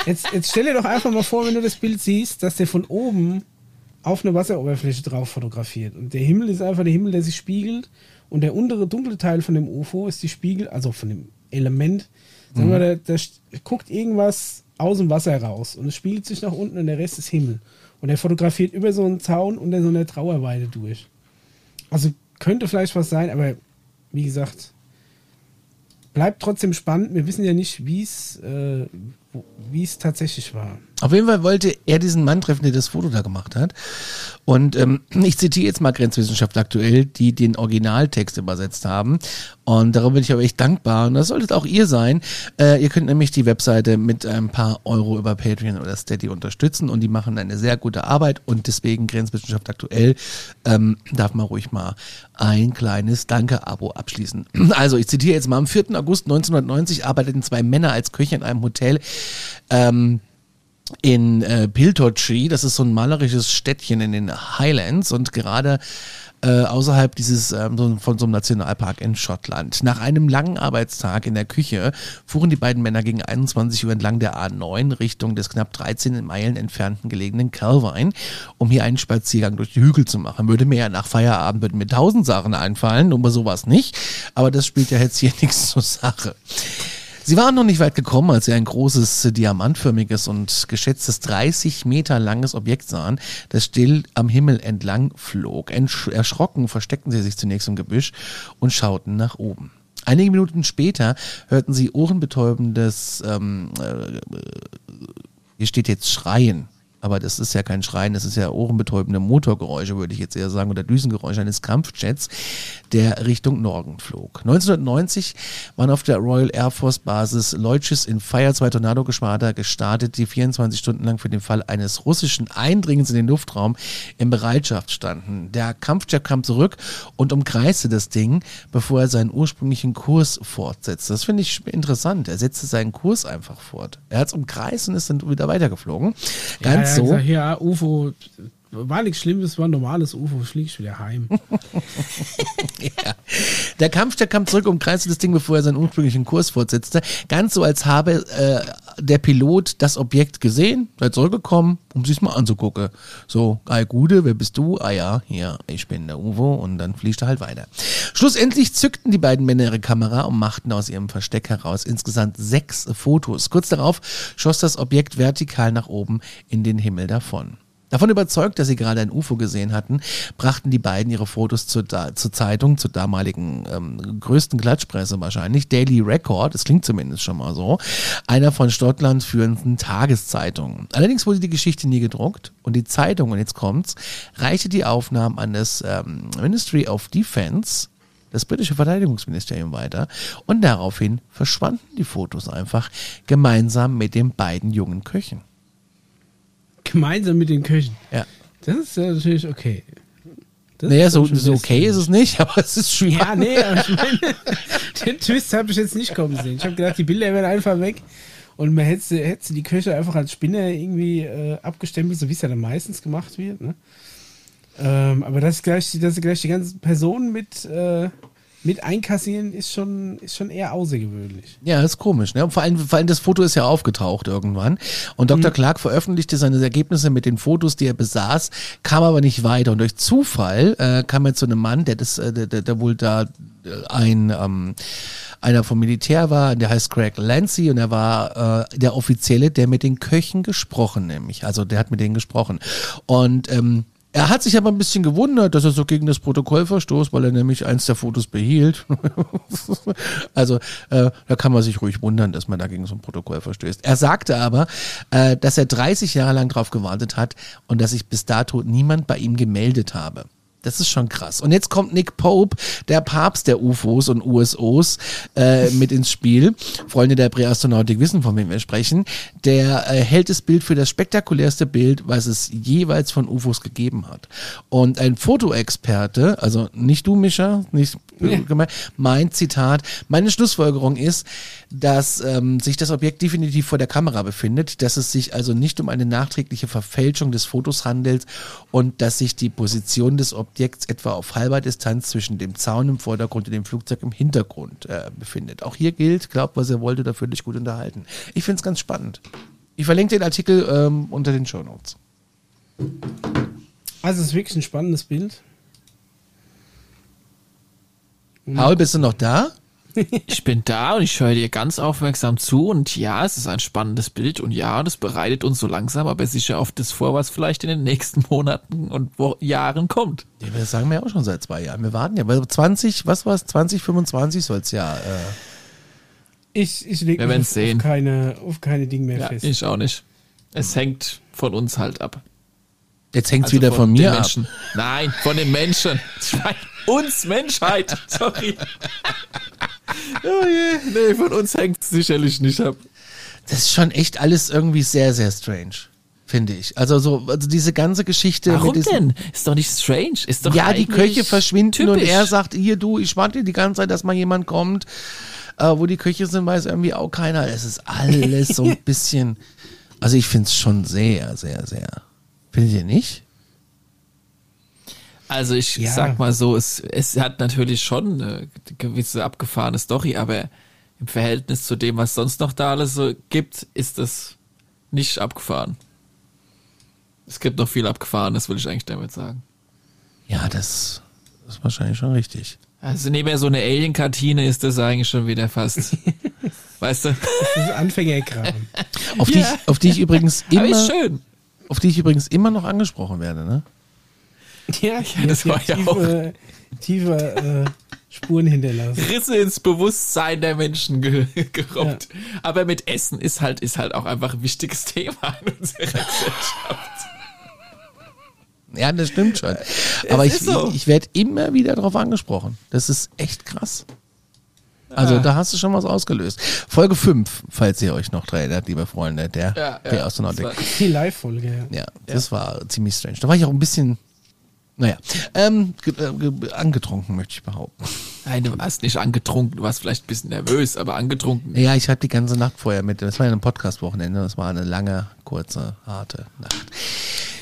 jetzt, jetzt stell dir doch einfach mal vor, wenn du das Bild siehst, dass der von oben auf eine Wasseroberfläche drauf fotografiert. Und der Himmel ist einfach der Himmel, der sich spiegelt. Und der untere dunkle Teil von dem UFO ist die Spiegel, also von dem Element. Sagen wir, da, da guckt irgendwas aus dem Wasser raus und es spiegelt sich nach unten und der Rest ist Himmel. Und er fotografiert über so einen Zaun unter so einer Trauerweide durch. Also könnte vielleicht was sein, aber wie gesagt, bleibt trotzdem spannend. Wir wissen ja nicht, wie es, äh, wie es tatsächlich war. Auf jeden Fall wollte er diesen Mann treffen, der das Foto da gemacht hat. Und ähm, ich zitiere jetzt mal Grenzwissenschaft aktuell, die den Originaltext übersetzt haben. Und darüber bin ich aber echt dankbar. Und das solltet auch ihr sein. Äh, ihr könnt nämlich die Webseite mit ein paar Euro über Patreon oder Steady unterstützen. Und die machen eine sehr gute Arbeit. Und deswegen Grenzwissenschaft aktuell ähm, darf man ruhig mal ein kleines Danke-Abo abschließen. Also ich zitiere jetzt mal. Am 4. August 1990 arbeiteten zwei Männer als Köche in einem Hotel. Ähm, in äh, Piltochi, das ist so ein malerisches Städtchen in den Highlands und gerade äh, außerhalb dieses ähm, von so einem Nationalpark in Schottland. Nach einem langen Arbeitstag in der Küche fuhren die beiden Männer gegen 21 Uhr entlang der A9 Richtung des knapp 13 Meilen entfernten gelegenen Calvine, um hier einen Spaziergang durch die Hügel zu machen. Würde mir ja nach Feierabend würden mir tausend Sachen einfallen, aber sowas nicht. Aber das spielt ja jetzt hier nichts zur Sache. Sie waren noch nicht weit gekommen, als sie ein großes, äh, diamantförmiges und geschätztes 30 Meter langes Objekt sahen, das still am Himmel entlang flog. Entsch erschrocken versteckten sie sich zunächst im Gebüsch und schauten nach oben. Einige Minuten später hörten sie ohrenbetäubendes, ähm, äh, hier steht jetzt Schreien. Aber das ist ja kein Schreien, das ist ja ohrenbetäubende Motorgeräusche, würde ich jetzt eher sagen, oder Düsengeräusche eines Kampfjets, der Richtung Norden flog. 1990 waren auf der Royal Air Force Basis Leutschis in Fire zwei Tornado-Geschwader gestartet, die 24 Stunden lang für den Fall eines russischen Eindringens in den Luftraum in Bereitschaft standen. Der Kampfjet kam zurück und umkreiste das Ding, bevor er seinen ursprünglichen Kurs fortsetzte. Das finde ich interessant. Er setzte seinen Kurs einfach fort. Er hat es umkreist und ist dann wieder weitergeflogen. Ganz ja, so. Gesagt, ja, UFO, war nichts Schlimmes, war ein normales UFO, flieg ich wieder heim. Ja. Der Kampfjet kam zurück, umkreiste das Ding, bevor er seinen ursprünglichen Kurs fortsetzte. Ganz so, als habe äh, der Pilot das Objekt gesehen, sei zurückgekommen, um sich's mal anzugucken. So, ei Gude, wer bist du? Ah ja, hier, ich bin der Uwe und dann fliegt er halt weiter. Schlussendlich zückten die beiden Männer ihre Kamera und machten aus ihrem Versteck heraus insgesamt sechs Fotos. Kurz darauf schoss das Objekt vertikal nach oben in den Himmel davon. Davon überzeugt, dass sie gerade ein UFO gesehen hatten, brachten die beiden ihre Fotos zur, zur Zeitung, zur damaligen ähm, größten Klatschpresse wahrscheinlich, Daily Record, das klingt zumindest schon mal so, einer von Schottlands führenden Tageszeitungen. Allerdings wurde die Geschichte nie gedruckt und die Zeitung, und jetzt kommt's, reichte die Aufnahmen an das ähm, Ministry of Defense, das britische Verteidigungsministerium weiter und daraufhin verschwanden die Fotos einfach gemeinsam mit den beiden jungen Köchen. Gemeinsam mit den Köchen. Ja. Das ist ja natürlich okay. Das Naja, so, so okay ist es nicht, aber es ist schon. Ja, nee, aber ich meine, den Twist habe ich jetzt nicht kommen sehen. Ich habe gedacht, die Bilder werden einfach weg und man hätte, hätte die Köche einfach als Spinner irgendwie äh, abgestempelt, so wie es ja dann meistens gemacht wird. Ne? Ähm, aber dass gleich, dass sie gleich die ganzen Personen mit, äh, mit einkassieren, ist schon, ist schon eher außergewöhnlich. Ja, ist komisch. Ne? Und Vor allem, vor allem das Foto ist ja aufgetaucht irgendwann. Und Dr. Clark veröffentlichte seine Ergebnisse mit den Fotos, die er besaß, kam aber nicht weiter. Und durch Zufall äh, kam er zu einem Mann, der das, äh, der, der, der wohl da äh, ein ähm, einer vom Militär war, der heißt Craig Lancy und er war äh, der Offizielle, der mit den Köchen gesprochen, nämlich. Also der hat mit denen gesprochen. Und ähm, er hat sich aber ein bisschen gewundert, dass er so gegen das Protokoll verstoßt, weil er nämlich eins der Fotos behielt. also äh, da kann man sich ruhig wundern, dass man da gegen so ein Protokoll verstößt. Er sagte aber, äh, dass er 30 Jahre lang drauf gewartet hat und dass sich bis dato niemand bei ihm gemeldet habe. Das ist schon krass. Und jetzt kommt Nick Pope, der Papst der UFOs und USOs, äh, mit ins Spiel. Freunde der Präastronautik wissen, von wem wir sprechen. Der äh, hält das Bild für das spektakulärste Bild, was es jeweils von UFOs gegeben hat. Und ein Fotoexperte, also nicht du, Mischa, nicht Gemeint, mein Zitat, meine Schlussfolgerung ist, dass ähm, sich das Objekt definitiv vor der Kamera befindet, dass es sich also nicht um eine nachträgliche Verfälschung des Fotos handelt und dass sich die Position des Objekts etwa auf halber Distanz zwischen dem Zaun im Vordergrund und dem Flugzeug im Hintergrund äh, befindet. Auch hier gilt, glaubt, was ihr wollt, fühlt euch gut unterhalten. Ich finde es ganz spannend. Ich verlinke den Artikel ähm, unter den Show Notes. Also es ist wirklich ein spannendes Bild. Paul, bist du noch da? Ich bin da und ich höre dir ganz aufmerksam zu und ja, es ist ein spannendes Bild und ja, das bereitet uns so langsam aber sicher auf das vor, was vielleicht in den nächsten Monaten und Wo Jahren kommt. Ja, das sagen wir ja auch schon seit zwei Jahren. Wir warten ja, weil 20, was war es, 2025 soll es ja. Äh, Ich, ich lege mich auf, sehen. auf keine, auf keine Dinge mehr Ja, fest. ich auch nicht. Es hängt von uns halt ab. Jetzt hängt's Also wieder von, den mir ab. Menschen. Nein, von den Menschen. Ich meine, uns Menschheit. Sorry. oh je. Nee, von uns hängt es sicherlich nicht ab. Das ist schon echt alles irgendwie sehr, sehr strange, finde ich. Also so, also diese ganze Geschichte Warum mit diesem, denn? Ist doch nicht strange. Ist doch Ja, die Köche verschwinden und typisch. er sagt, hier du, ich warte die ganze Zeit, dass mal jemand kommt. Äh, wo die Köche sind, weiß irgendwie auch keiner. Es ist alles so ein bisschen, also ich finde es schon sehr, sehr, sehr. Findet ihr nicht? Also ich Ja. sag mal so, es, es hat natürlich schon eine gewisse abgefahrene Story, aber im Verhältnis zu dem, was sonst noch da alles so gibt, ist das nicht abgefahren. Es gibt noch viel Abgefahrenes, will ich eigentlich damit sagen. Ja, das ist wahrscheinlich schon richtig. Also neben so eine Alien-Kartine ist das eigentlich schon wieder fast, weißt du? Das ist Anfängerkram. Auf, die, Ja. ich, auf die ich übrigens immer, schön. auf die ich übrigens immer noch angesprochen werde, ne? ja, das war ja tiefe, tiefe äh, Spuren hinterlassen. Risse ins Bewusstsein der Menschen ge gerobbt. Aber mit Essen ist halt, ist halt auch einfach ein wichtiges Thema in unserer Gesellschaft. Ja, das stimmt schon. Aber ich, so. ich, ich werde immer wieder darauf angesprochen. Das ist echt krass. Also Ah. da hast du schon was ausgelöst. Folge 5, falls ihr euch noch dran erinnert, liebe Freunde, der, Ja, der ja. Astronautik. Das war- Die Live-Folge, ja. Ja, das war ziemlich strange. Da war ich auch ein bisschen, naja, ähm, äh, ge angetrunken, möchte ich behaupten. Nein, du warst nicht angetrunken, du warst vielleicht ein bisschen nervös, aber angetrunken. Ja, ich hatte die ganze Nacht vorher mit, das war ja ein Podcast-Wochenende, das war eine lange, kurze, harte Nacht.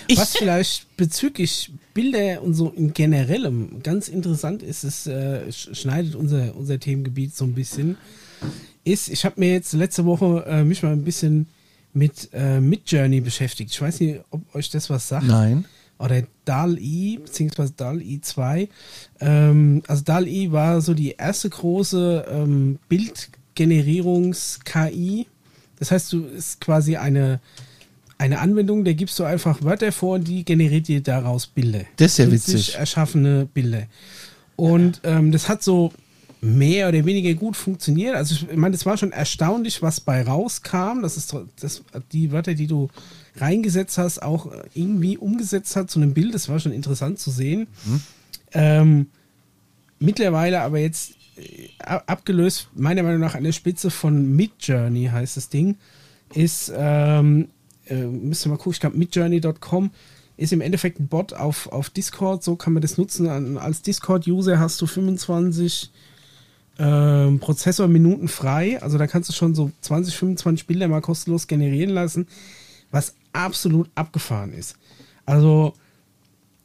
Ich, Was vielleicht bezüglich Bilder und so in generellem ganz interessant ist, es äh, sch- schneidet unser, unser Themengebiet so ein bisschen, ist, ich habe mir jetzt letzte Woche äh, mich mal ein bisschen mit äh, Midjourney beschäftigt. Ich weiß nicht, ob euch das was sagt. nein. Oder DAL-I, beziehungsweise DAL-I 2. Ähm, also DAL-I war so die erste große ähm, Bildgenerierungs-KI. Das heißt, du ist quasi eine, eine Anwendung, der gibst du einfach Wörter vor und die generiert dir daraus Bilder. Das ist ja witzig. erschaffene Bilder. Und ähm, das hat so mehr oder weniger gut funktioniert. Also ich meine, es war schon erstaunlich, was bei rauskam. Das ist das, die Wörter, die du reingesetzt hast, auch irgendwie umgesetzt hat zu einem Bild. Das war schon interessant zu sehen. Ähm, mittlerweile aber jetzt äh, ab- abgelöst, meiner Meinung nach an der Spitze von Midjourney heißt das Ding, ist, ähm, äh, müsst ihr mal gucken, ich glaube midjourney.com ist im Endeffekt ein Bot auf, auf Discord, so kann man das nutzen. An, als Discord-User hast du 25 ähm, Prozessorminuten frei, also da kannst du schon so 20, 25 Bilder mal kostenlos generieren lassen, was absolut abgefahren ist. Also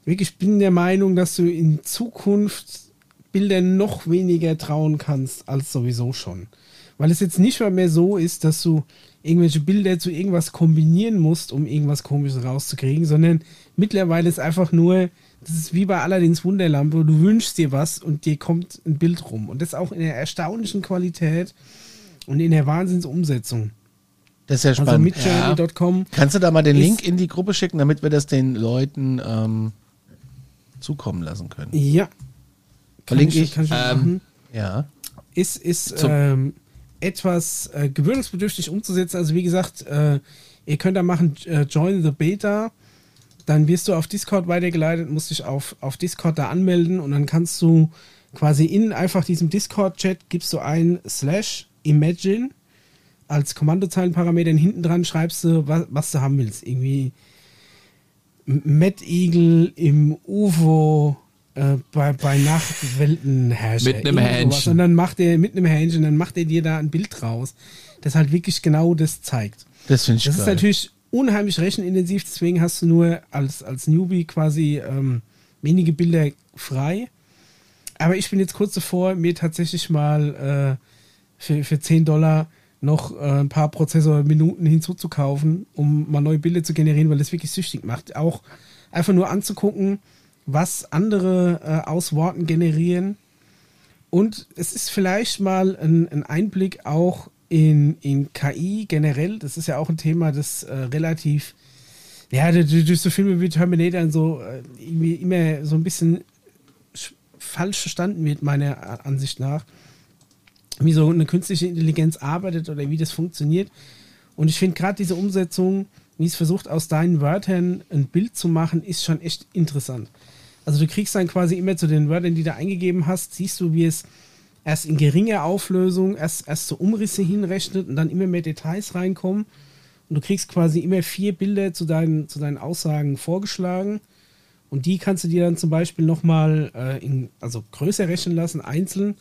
wirklich, ich bin der Meinung, dass du in Zukunft Bildern noch weniger trauen kannst als sowieso schon. Weil es jetzt nicht mehr so ist, dass du irgendwelche Bilder zu irgendwas kombinieren musst, um irgendwas komisches rauszukriegen, sondern mittlerweile ist einfach nur, das ist wie bei Aladdins Wunderlampe, du wünschst dir was und dir kommt ein Bild rum. Und das auch in der erstaunlichen Qualität und in der Wahnsinnsumsetzung. Das ist ja Also spannend. midjourney.com Kannst du da mal den Link in die Gruppe schicken, damit wir das den Leuten ähm, zukommen lassen können? Ja. Verlinke ich. Kann ich Ähm, machen. Ja. ist, ist ähm, etwas äh, gewöhnungsbedürftig umzusetzen. Also wie gesagt, äh, ihr könnt da machen, äh, join the beta, dann wirst du auf Discord weitergeleitet, musst dich auf, auf Discord da anmelden und dann kannst du quasi in einfach diesem Discord-Chat gibst du ein slash imagine als Kommandozeilenparameter hinten dran schreibst du, was, was du haben willst. Irgendwie Mad Eagle im UFO äh, bei, bei Nachtweltenherrscher. Mit einem. Hähnchen. Und dann macht er mit einem Hähnchen, dann macht er dir da ein Bild raus, das halt wirklich genau das zeigt. Das finde ich Das geil. ist natürlich unheimlich rechenintensiv, deswegen hast du nur als, als Newbie quasi ähm, wenige Bilder frei. Aber ich bin jetzt kurz davor, mir tatsächlich mal äh, für, für 10 Dollar noch äh, ein paar Prozessorminuten hinzuzukaufen, um mal neue Bilder zu generieren, weil das wirklich süchtig macht. Auch einfach nur anzugucken, was andere äh, aus Worten generieren. Und es ist vielleicht mal ein, ein Einblick auch in, in KI generell. Das ist ja auch ein Thema, das äh, relativ, ja, durch, so Filme wie Terminator und so äh, irgendwie immer so ein bisschen sch- falsch verstanden wird, meiner Ansicht nach. Wie so eine künstliche Intelligenz arbeitet oder wie das funktioniert. Und ich finde gerade diese Umsetzung, wie es versucht, aus deinen Wörtern ein Bild zu machen, ist schon echt interessant. Also du kriegst dann quasi immer zu den Wörtern, die du eingegeben hast, siehst du, wie es erst in geringer Auflösung, erst, erst so Umrisse hinrechnet und dann immer mehr Details reinkommen. Und du kriegst quasi immer vier Bilder zu deinen, zu deinen Aussagen vorgeschlagen. Und die kannst du dir dann zum Beispiel nochmal äh, in, also größer rechnen lassen, einzeln.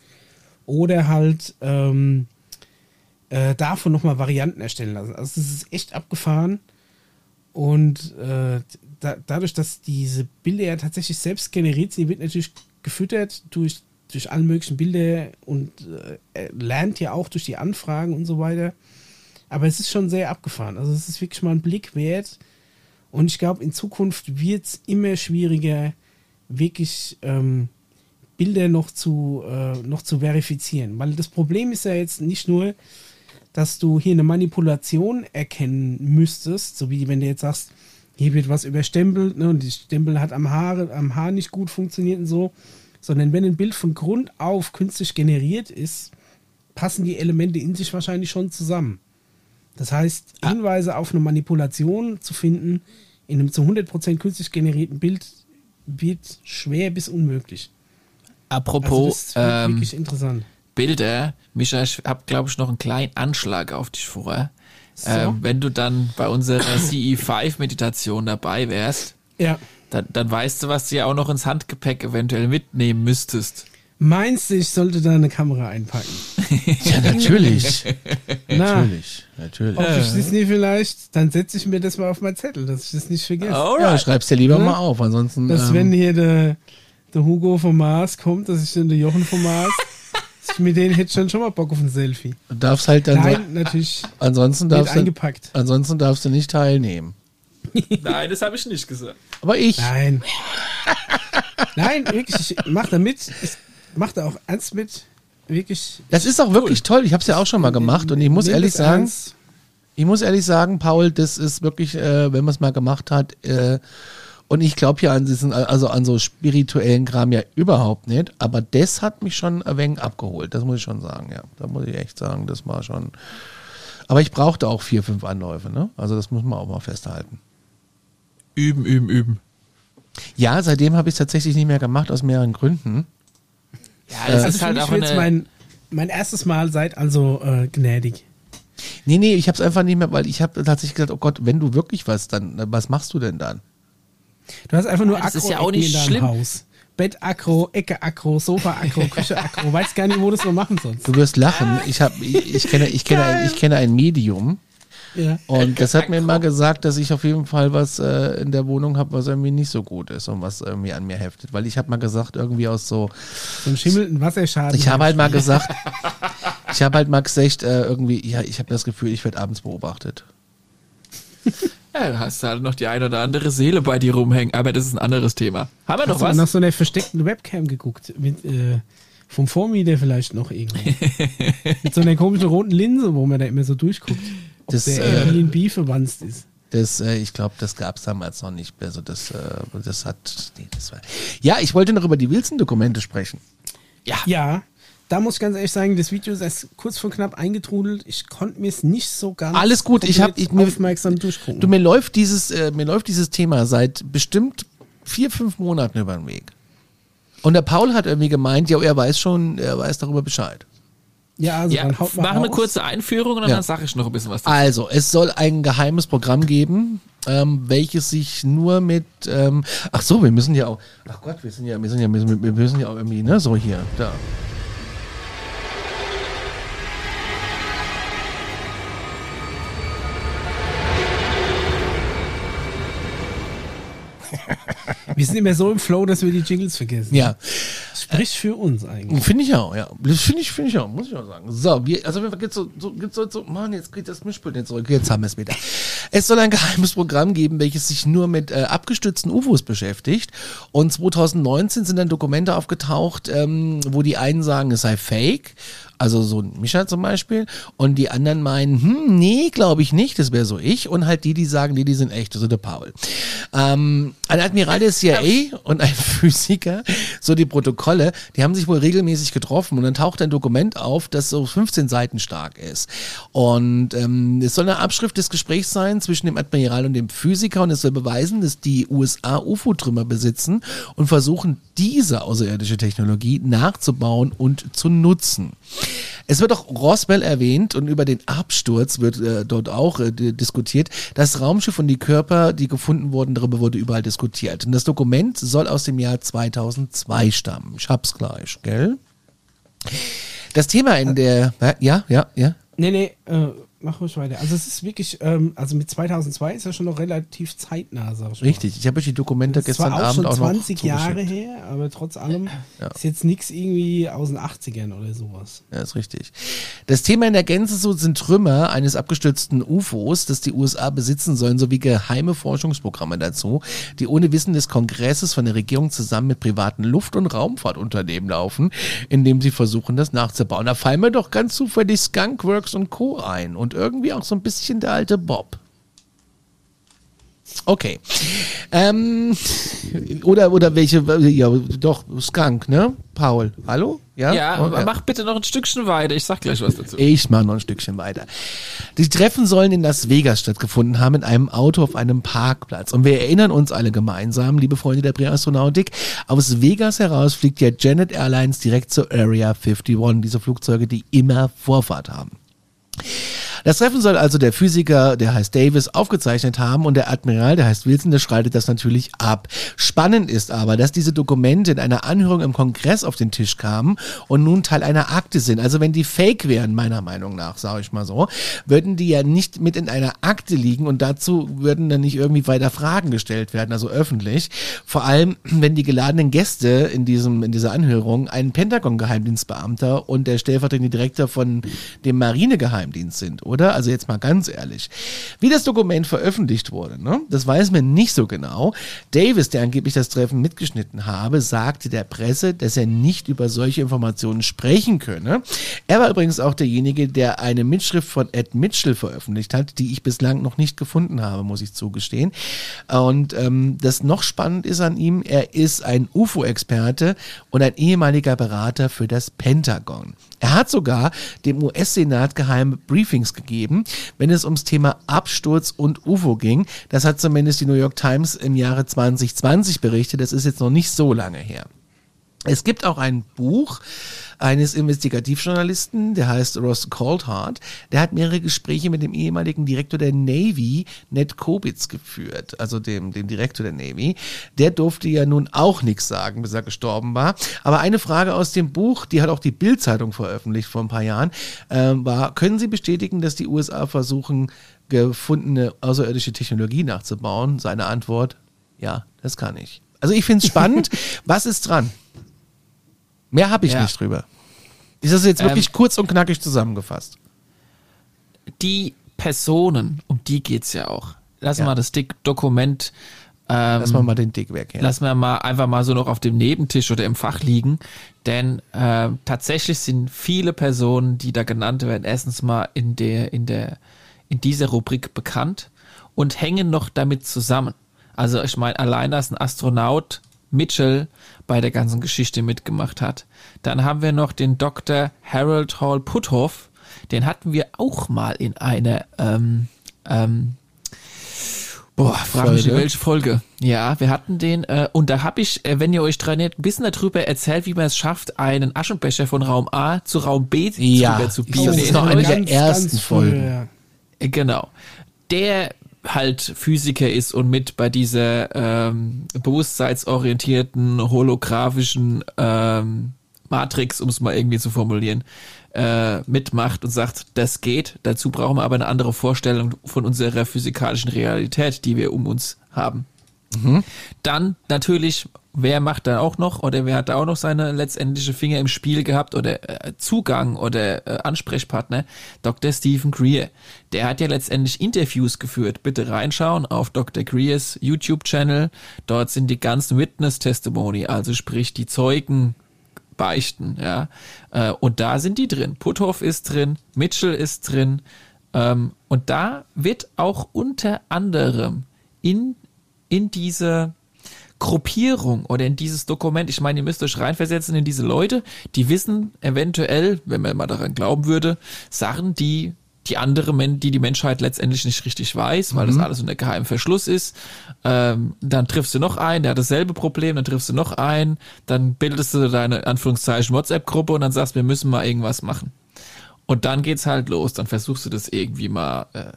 Oder halt ähm, äh, davon nochmal Varianten erstellen lassen. Also das ist echt abgefahren. Und äh, da, dadurch, dass diese Bilder ja tatsächlich selbst generiert sind, wird natürlich gefüttert durch, durch alle möglichen Bilder und äh, lernt ja auch durch die Anfragen und so weiter. Aber es ist schon sehr abgefahren. Also es ist wirklich mal ein Blick wert. Und ich glaube, in Zukunft wird es immer schwieriger, wirklich ähm, Bilder noch zu, äh, noch zu verifizieren. Weil das Problem ist ja jetzt nicht nur, dass du hier eine Manipulation erkennen müsstest, so wie wenn du jetzt sagst, hier wird was überstempelt ne, und die Stempel hat am Haar, am Haar nicht gut funktioniert und so, sondern wenn ein Bild von Grund auf künstlich generiert ist, passen die Elemente in sich wahrscheinlich schon zusammen. Das heißt, Ah. Hinweise auf eine Manipulation zu finden in einem zu 100% künstlich generierten Bild wird schwer bis unmöglich. Also Apropos das wird ähm, wirklich interessant. Bilder, Micha, ich habe, glaube ich, noch einen kleinen Anschlag auf dich vor. So. Ähm, wenn du dann bei unserer CE5-Meditation dabei wärst, Ja. dann, dann weißt du, was du ja auch noch ins Handgepäck eventuell mitnehmen müsstest. Meinst du, ich sollte da eine Kamera einpacken? Ja, natürlich. Na, natürlich, natürlich. ob ich das nie vielleicht, dann setze ich mir das mal auf meinen Zettel, dass ich das nicht vergesse. Ja, schreib's dir lieber Ne? mal auf, ansonsten. Dass ähm, wenn hier der, der Hugo vom Mars kommt, dass ich dann der Jochen vom Mars, dass ich mit denen hätte schon schon mal Bock auf ein Selfie. du darfst halt dann Nein, natürlich so, ansonsten wird darfst du, eingepackt. ansonsten darfst du nicht teilnehmen. Nein, das habe ich nicht gesagt. Aber ich. Nein. Nein, wirklich, ich mach da mit. Ich mach da auch ernst mit. Wirklich. Das ist auch wirklich toll. Ich habe es ja auch schon mal gemacht und ich muss Nimm ehrlich das sagen, ernst. ich muss ehrlich sagen, Paul, das ist wirklich, äh, wenn man es mal gemacht hat, äh, und ich glaube ja an diesen, also an so spirituellen Kram ja überhaupt nicht, aber das hat mich schon ein wenig abgeholt, das muss ich schon sagen, ja. Da muss ich echt sagen, das war schon. Aber ich brauchte auch vier, fünf Anläufe, ne? Also das muss man auch mal festhalten. Üben, üben, üben. Ja, seitdem habe ich es tatsächlich nicht mehr gemacht, aus mehreren Gründen. Ja, das Also ist für halt auch eine, mein, mein erstes Mal seit also äh, gnädig. Nee, nee, ich habe es einfach nicht mehr, weil ich habe tatsächlich gesagt, oh Gott, wenn du wirklich was, dann, was machst du denn dann? Du hast einfach nur Ja, das ist Akro ja auch nicht in deinem schlimm. Haus. Bett Akro, Ecke Akro, Sofa Akro, Küche Akro. Weiß gar nicht, wo du das noch machen sollst. Du wirst lachen. Ich habe, ich, ich kenne, ich kenne, ein, ich kenne ein Medium Ja. und das hat mir mal gesagt, dass ich auf jeden Fall was äh, in der Wohnung habe, was irgendwie nicht so gut ist und was irgendwie an mir heftet, weil ich habe mal gesagt irgendwie aus so, So ein schimmelnden Wasserschaden. ich habe halt mal gesagt, ich habe halt mal gesagt äh, irgendwie, ja, ich habe das Gefühl, ich werde abends beobachtet. Ja, du hast halt noch die ein oder andere Seele bei dir rumhängen, aber das ist ein anderes Thema. Haben wir noch Hast du was? nach so einer versteckten Webcam geguckt? Mit, äh, vom Vormieter vielleicht noch irgendwo. Mit so einer komischen roten Linse, wo man da immer so durchguckt. Ob Das, der äh, Airbnb verwandt ist. Das, äh, ich glaube, das gab es damals noch nicht. Also das, äh, das hat, nee, das war. Ja, ich wollte noch über die Wilson-Dokumente sprechen. ja. Ja, da muss ich ganz ehrlich sagen, das Video ist erst kurz vor knapp eingetrudelt. Ich konnte mir es nicht so ganz Alles gut, ich hab- komplett ich- mir- aufmerksam durchgucken. Du, mir läuft dieses, äh, mir läuft dieses Thema seit bestimmt vier, fünf Monaten über den Weg. Und der Paul hat irgendwie gemeint, ja, er weiß schon, er weiß darüber Bescheid. ja, also Ja, dann haut mal mach eine raus. kurze Einführung und Ja. dann sage ich noch ein bisschen was dazu. Also, es soll ein geheimes Programm geben, ähm, welches sich nur mit, ähm, ach so, wir müssen ja auch, ach Gott, wir sind ja, wir sind ja, wir müssen, wir müssen ja auch irgendwie, ne, so hier, da. Wir sind immer so im Flow, dass wir die Jingles vergessen. Ja, Spricht für uns eigentlich. finde ich auch, ja. Das finde ich, finde ich auch, muss ich auch sagen. So, wir, also, wir geht's so, so, geht's so, so, Mann, jetzt geht das Mischpult nicht zurück, jetzt haben wir es wieder. Es soll ein geheimes Programm geben, welches sich nur mit äh, abgestützten UFOs beschäftigt. Und 2019 sind dann Dokumente aufgetaucht, ähm, wo die einen sagen, es sei fake also so ein Mischer zum Beispiel. Und die anderen meinen, hm, nee, glaube ich nicht, das wäre so ich. Und halt die, die sagen, nee, die sind echt, so der Paul. Ähm, ein Admiral der CIA und ein Physiker, so die Protokolle, die haben sich wohl regelmäßig getroffen und dann taucht ein Dokument auf, das so 15 Seiten stark ist. Und ähm, es soll eine Abschrift des Gesprächs sein zwischen dem Admiral und dem Physiker und es soll beweisen, dass die USA UFO-Trümmer besitzen und versuchen, diese außerirdische Technologie nachzubauen und zu nutzen. Es wird auch Roswell erwähnt und über den Absturz wird äh, dort auch äh, diskutiert. Das Raumschiff und die Körper, die gefunden wurden, darüber wurde überall diskutiert. Und das Dokument soll aus dem Jahr 2002 stammen. Ich hab's gleich, gell? Das Thema in der, ja, ja, ja. Nee, nee, äh, mach ruhig weiter. Also es ist wirklich, ähm, also mit 2002 ist ja schon noch relativ zeitnah, sag ich Richtig, ich habe euch die Dokumente das gestern auch Abend schon auch 20 Jahre her, aber trotz allem ja. ist jetzt nichts irgendwie aus den 80ern oder sowas. Ja, ist richtig. Das Thema in der Gänze so sind Trümmer eines abgestürzten UFOs, das die USA besitzen sollen, sowie geheime Forschungsprogramme dazu, die ohne Wissen des Kongresses von der Regierung zusammen mit privaten Luft- und Raumfahrtunternehmen laufen, indem sie versuchen, das nachzubauen. Da fallen mir doch ganz zufällig Skunkworks und Co. ein und und irgendwie auch so ein bisschen der alte Bob. Okay. Ähm, oder, oder welche, ja, doch, Skunk, ne? Paul, hallo? Ja, ja okay. mach bitte noch ein Stückchen weiter. Ich sag gleich was dazu. Ich mach noch ein Stückchen weiter. Die Treffen sollen in Las Vegas stattgefunden haben, in einem Auto auf einem Parkplatz. Und wir erinnern uns alle gemeinsam, liebe Freunde der Präastronautik, aus Vegas heraus fliegt ja Janet Airlines direkt zur Area 51, diese Flugzeuge, die immer Vorfahrt haben. Das Treffen soll also der Physiker, der heißt Davis, aufgezeichnet haben und der Admiral, der heißt Wilson, der schreitet das natürlich ab. Spannend ist aber, dass diese Dokumente in einer Anhörung im Kongress auf den Tisch kamen und nun Teil einer Akte sind. Also wenn die fake wären, meiner Meinung nach, sage ich mal so, würden die ja nicht mit in einer Akte liegen und dazu würden dann nicht irgendwie weiter Fragen gestellt werden, also öffentlich. Vor allem, wenn die geladenen Gäste in diesem, in dieser Anhörung ein Pentagon-Geheimdienstbeamter und der stellvertretende Direktor von dem Marinegeheimdienst sind oder? Also jetzt mal ganz ehrlich. Wie das Dokument veröffentlicht wurde, ne? das weiß man nicht so genau. Davis, der angeblich das Treffen mitgeschnitten habe, sagte der Presse, dass er nicht über solche Informationen sprechen könne. Er war übrigens auch derjenige, der eine Mitschrift von Ed Mitchell veröffentlicht hat, die ich bislang noch nicht gefunden habe, muss ich zugestehen. Und ähm, das noch spannend ist an ihm, er ist ein UFO-Experte und ein ehemaliger Berater für das Pentagon. Er hat sogar dem US-Senat geheime Briefings gegeben, wenn es ums Thema Absturz und UFO ging. Das hat zumindest die New York Times im Jahre 2020 berichtet. Das ist jetzt noch nicht so lange her. Es gibt auch ein Buch eines Investigativjournalisten, der heißt Ross Coldhart. Der hat mehrere Gespräche mit dem ehemaligen Direktor der Navy, Ned Kobitz, geführt, also dem, dem Direktor der Navy. Der durfte ja nun auch nichts sagen, bis er gestorben war. Aber eine Frage aus dem Buch, die hat auch die Bild-Zeitung veröffentlicht vor ein paar Jahren, äh, war, können Sie bestätigen, dass die USA versuchen, gefundene außerirdische Technologie nachzubauen? Seine Antwort, ja, das kann ich. Also ich finde es spannend. Was ist dran? Mehr habe ich ja. nicht drüber. Ist das jetzt wirklich ähm, kurz und knackig zusammengefasst? Die Personen, um die geht es ja auch. Lass ja. mal das Dick Dokument. Ähm, lass mal mal den Dick weg. Ja. Lass mal mal einfach mal so noch auf dem Nebentisch oder im Fach liegen. Denn äh, tatsächlich sind viele Personen, die da genannt werden, erstens mal in der, in der, in dieser Rubrik bekannt und hängen noch damit zusammen. Also ich meine, allein als ein Astronaut Mitchell bei der ganzen Geschichte mitgemacht hat. Dann haben wir noch den Dr. Harold Hall Puthoff. Den hatten wir auch mal in einer ähm, ähm, Boah, frage mich welche Folge. Ja, wir hatten den äh, und da habe ich, äh, wenn ihr euch dran erinnert, ein bisschen darüber erzählt, wie man es schafft, einen Aschenbecher von Raum A zu Raum B ja, zu biegen. Das ist noch eine der ersten Folgen. Ja. Äh, genau. Der halt Physiker ist und mit bei dieser ähm, bewusstseinsorientierten, holographischen ähm, Matrix, um es mal irgendwie zu formulieren, äh, mitmacht und sagt, das geht. Dazu brauchen wir aber eine andere Vorstellung von unserer physikalischen Realität, die wir um uns haben. Mhm. Dann natürlich wer macht da auch noch oder wer hat da auch noch seine letztendliche Finger im Spiel gehabt oder äh, Zugang oder äh, Ansprechpartner? Dr. Stephen Greer. Der hat ja letztendlich Interviews geführt. Bitte reinschauen auf Dr. Greers YouTube-Channel. Dort sind die ganzen Witness-Testimony, also sprich die Zeugen beichten, ja. Äh, und da sind die drin. Puthoff ist drin, Mitchell ist drin. Ähm, und da wird auch unter anderem in, in diese Gruppierung oder in dieses Dokument, ich meine, ihr müsst euch reinversetzen in diese Leute, die wissen eventuell, wenn man mal daran glauben würde, Sachen, die die andere, die die Menschheit letztendlich nicht richtig weiß, weil mhm. das alles unter geheimem Verschluss ist. Ähm, dann triffst du noch einen, der hat dasselbe Problem, dann triffst du noch einen, dann bildest du deine Anführungszeichen WhatsApp-Gruppe und dann sagst, wir müssen mal irgendwas machen. Und dann geht's halt los, dann versuchst du das irgendwie mal äh,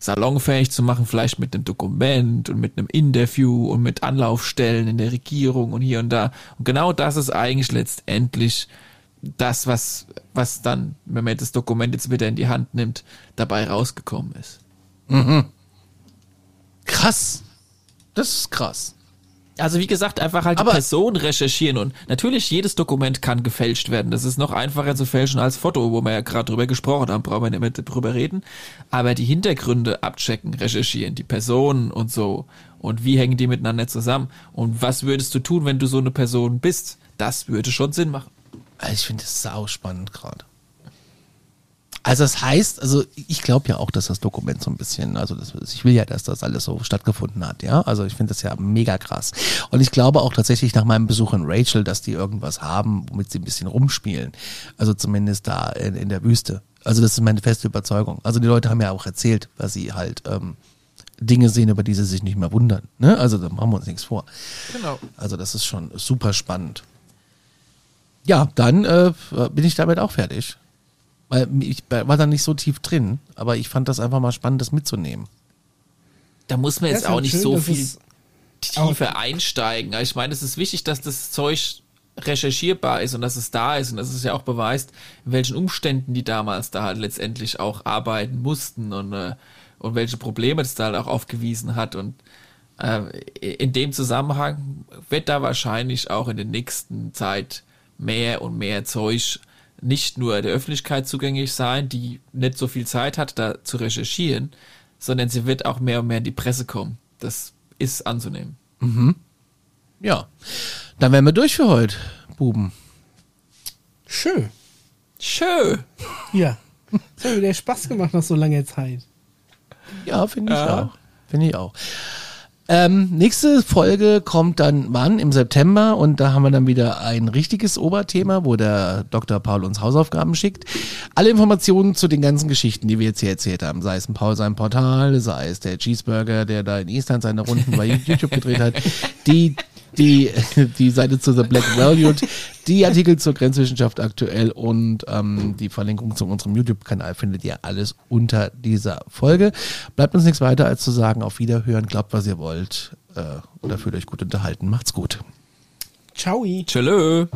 salonfähig zu machen, vielleicht mit einem Dokument und mit einem Interview und mit Anlaufstellen in der Regierung und hier und da. Und genau das ist eigentlich letztendlich das, was, was dann, wenn man das Dokument jetzt wieder in die Hand nimmt, dabei rausgekommen ist. Mhm. Krass. Das ist krass. Also wie gesagt, einfach halt Aber die Person recherchieren und natürlich jedes Dokument kann gefälscht werden. Das ist noch einfacher zu fälschen als Foto, wo wir ja gerade drüber gesprochen haben, brauchen wir nicht mehr drüber reden. Aber die Hintergründe abchecken, recherchieren, die Personen und so und wie hängen die miteinander zusammen und was würdest du tun, wenn du so eine Person bist? Das würde schon Sinn machen. Ich finde das sau spannend gerade. Also das heißt, also ich glaube ja auch, dass das Dokument so ein bisschen, also das, ich will ja, dass das alles so stattgefunden hat, ja. Also ich finde das ja mega krass. Und ich glaube auch tatsächlich nach meinem Besuch in Rachel, dass die irgendwas haben, womit sie ein bisschen rumspielen. Also zumindest da in, in der Wüste. Also das ist meine feste Überzeugung. Also die Leute haben ja auch erzählt, was sie halt ähm, Dinge sehen, über die sie sich nicht mehr wundern. Ne? Also da machen wir uns nichts vor. Genau. Also das ist schon super spannend. Ja, dann äh, bin ich damit auch fertig. Weil ich war da nicht so tief drin, aber ich fand das einfach mal spannend, das mitzunehmen. Da muss man jetzt halt auch nicht schön, so viel tiefer einsteigen. Ich meine, es ist wichtig, dass das Zeug recherchierbar ist und dass es da ist und dass es ja auch beweist, in welchen Umständen die damals da halt letztendlich auch arbeiten mussten und, äh, und welche Probleme es da halt auch aufgewiesen hat und äh, in dem Zusammenhang wird da wahrscheinlich auch in der nächsten Zeit mehr und mehr Zeug nicht nur der Öffentlichkeit zugänglich sein, die nicht so viel Zeit hat, da zu recherchieren, sondern sie wird auch mehr und mehr in die Presse kommen. Das ist anzunehmen. Ja, dann wären wir durch für heute, Buben. Schön. Schön. Ja. Das hat wieder Spaß gemacht nach so langer Zeit. Ja, finde ich Ja. auch. Finde ich auch. Ähm, nächste Folge kommt dann wann? Im September und da haben wir dann wieder ein richtiges Oberthema, wo der Dr. Paul uns Hausaufgaben schickt. Alle Informationen zu den ganzen Geschichten, die wir jetzt hier erzählt haben, sei es ein Paul sein Portal, sei es der Cheeseburger, der da in Island seine Runden bei YouTube gedreht hat, die die, die Seite zu The Black Valued, die Artikel zur Grenzwissenschaft aktuell und ähm, die Verlinkung zu unserem YouTube-Kanal findet ihr alles unter dieser Folge. Bleibt uns nichts weiter als zu sagen, auf Wiederhören, glaubt, was ihr wollt äh, oder fühlt euch gut unterhalten. Macht's gut. Ciao. Tschö.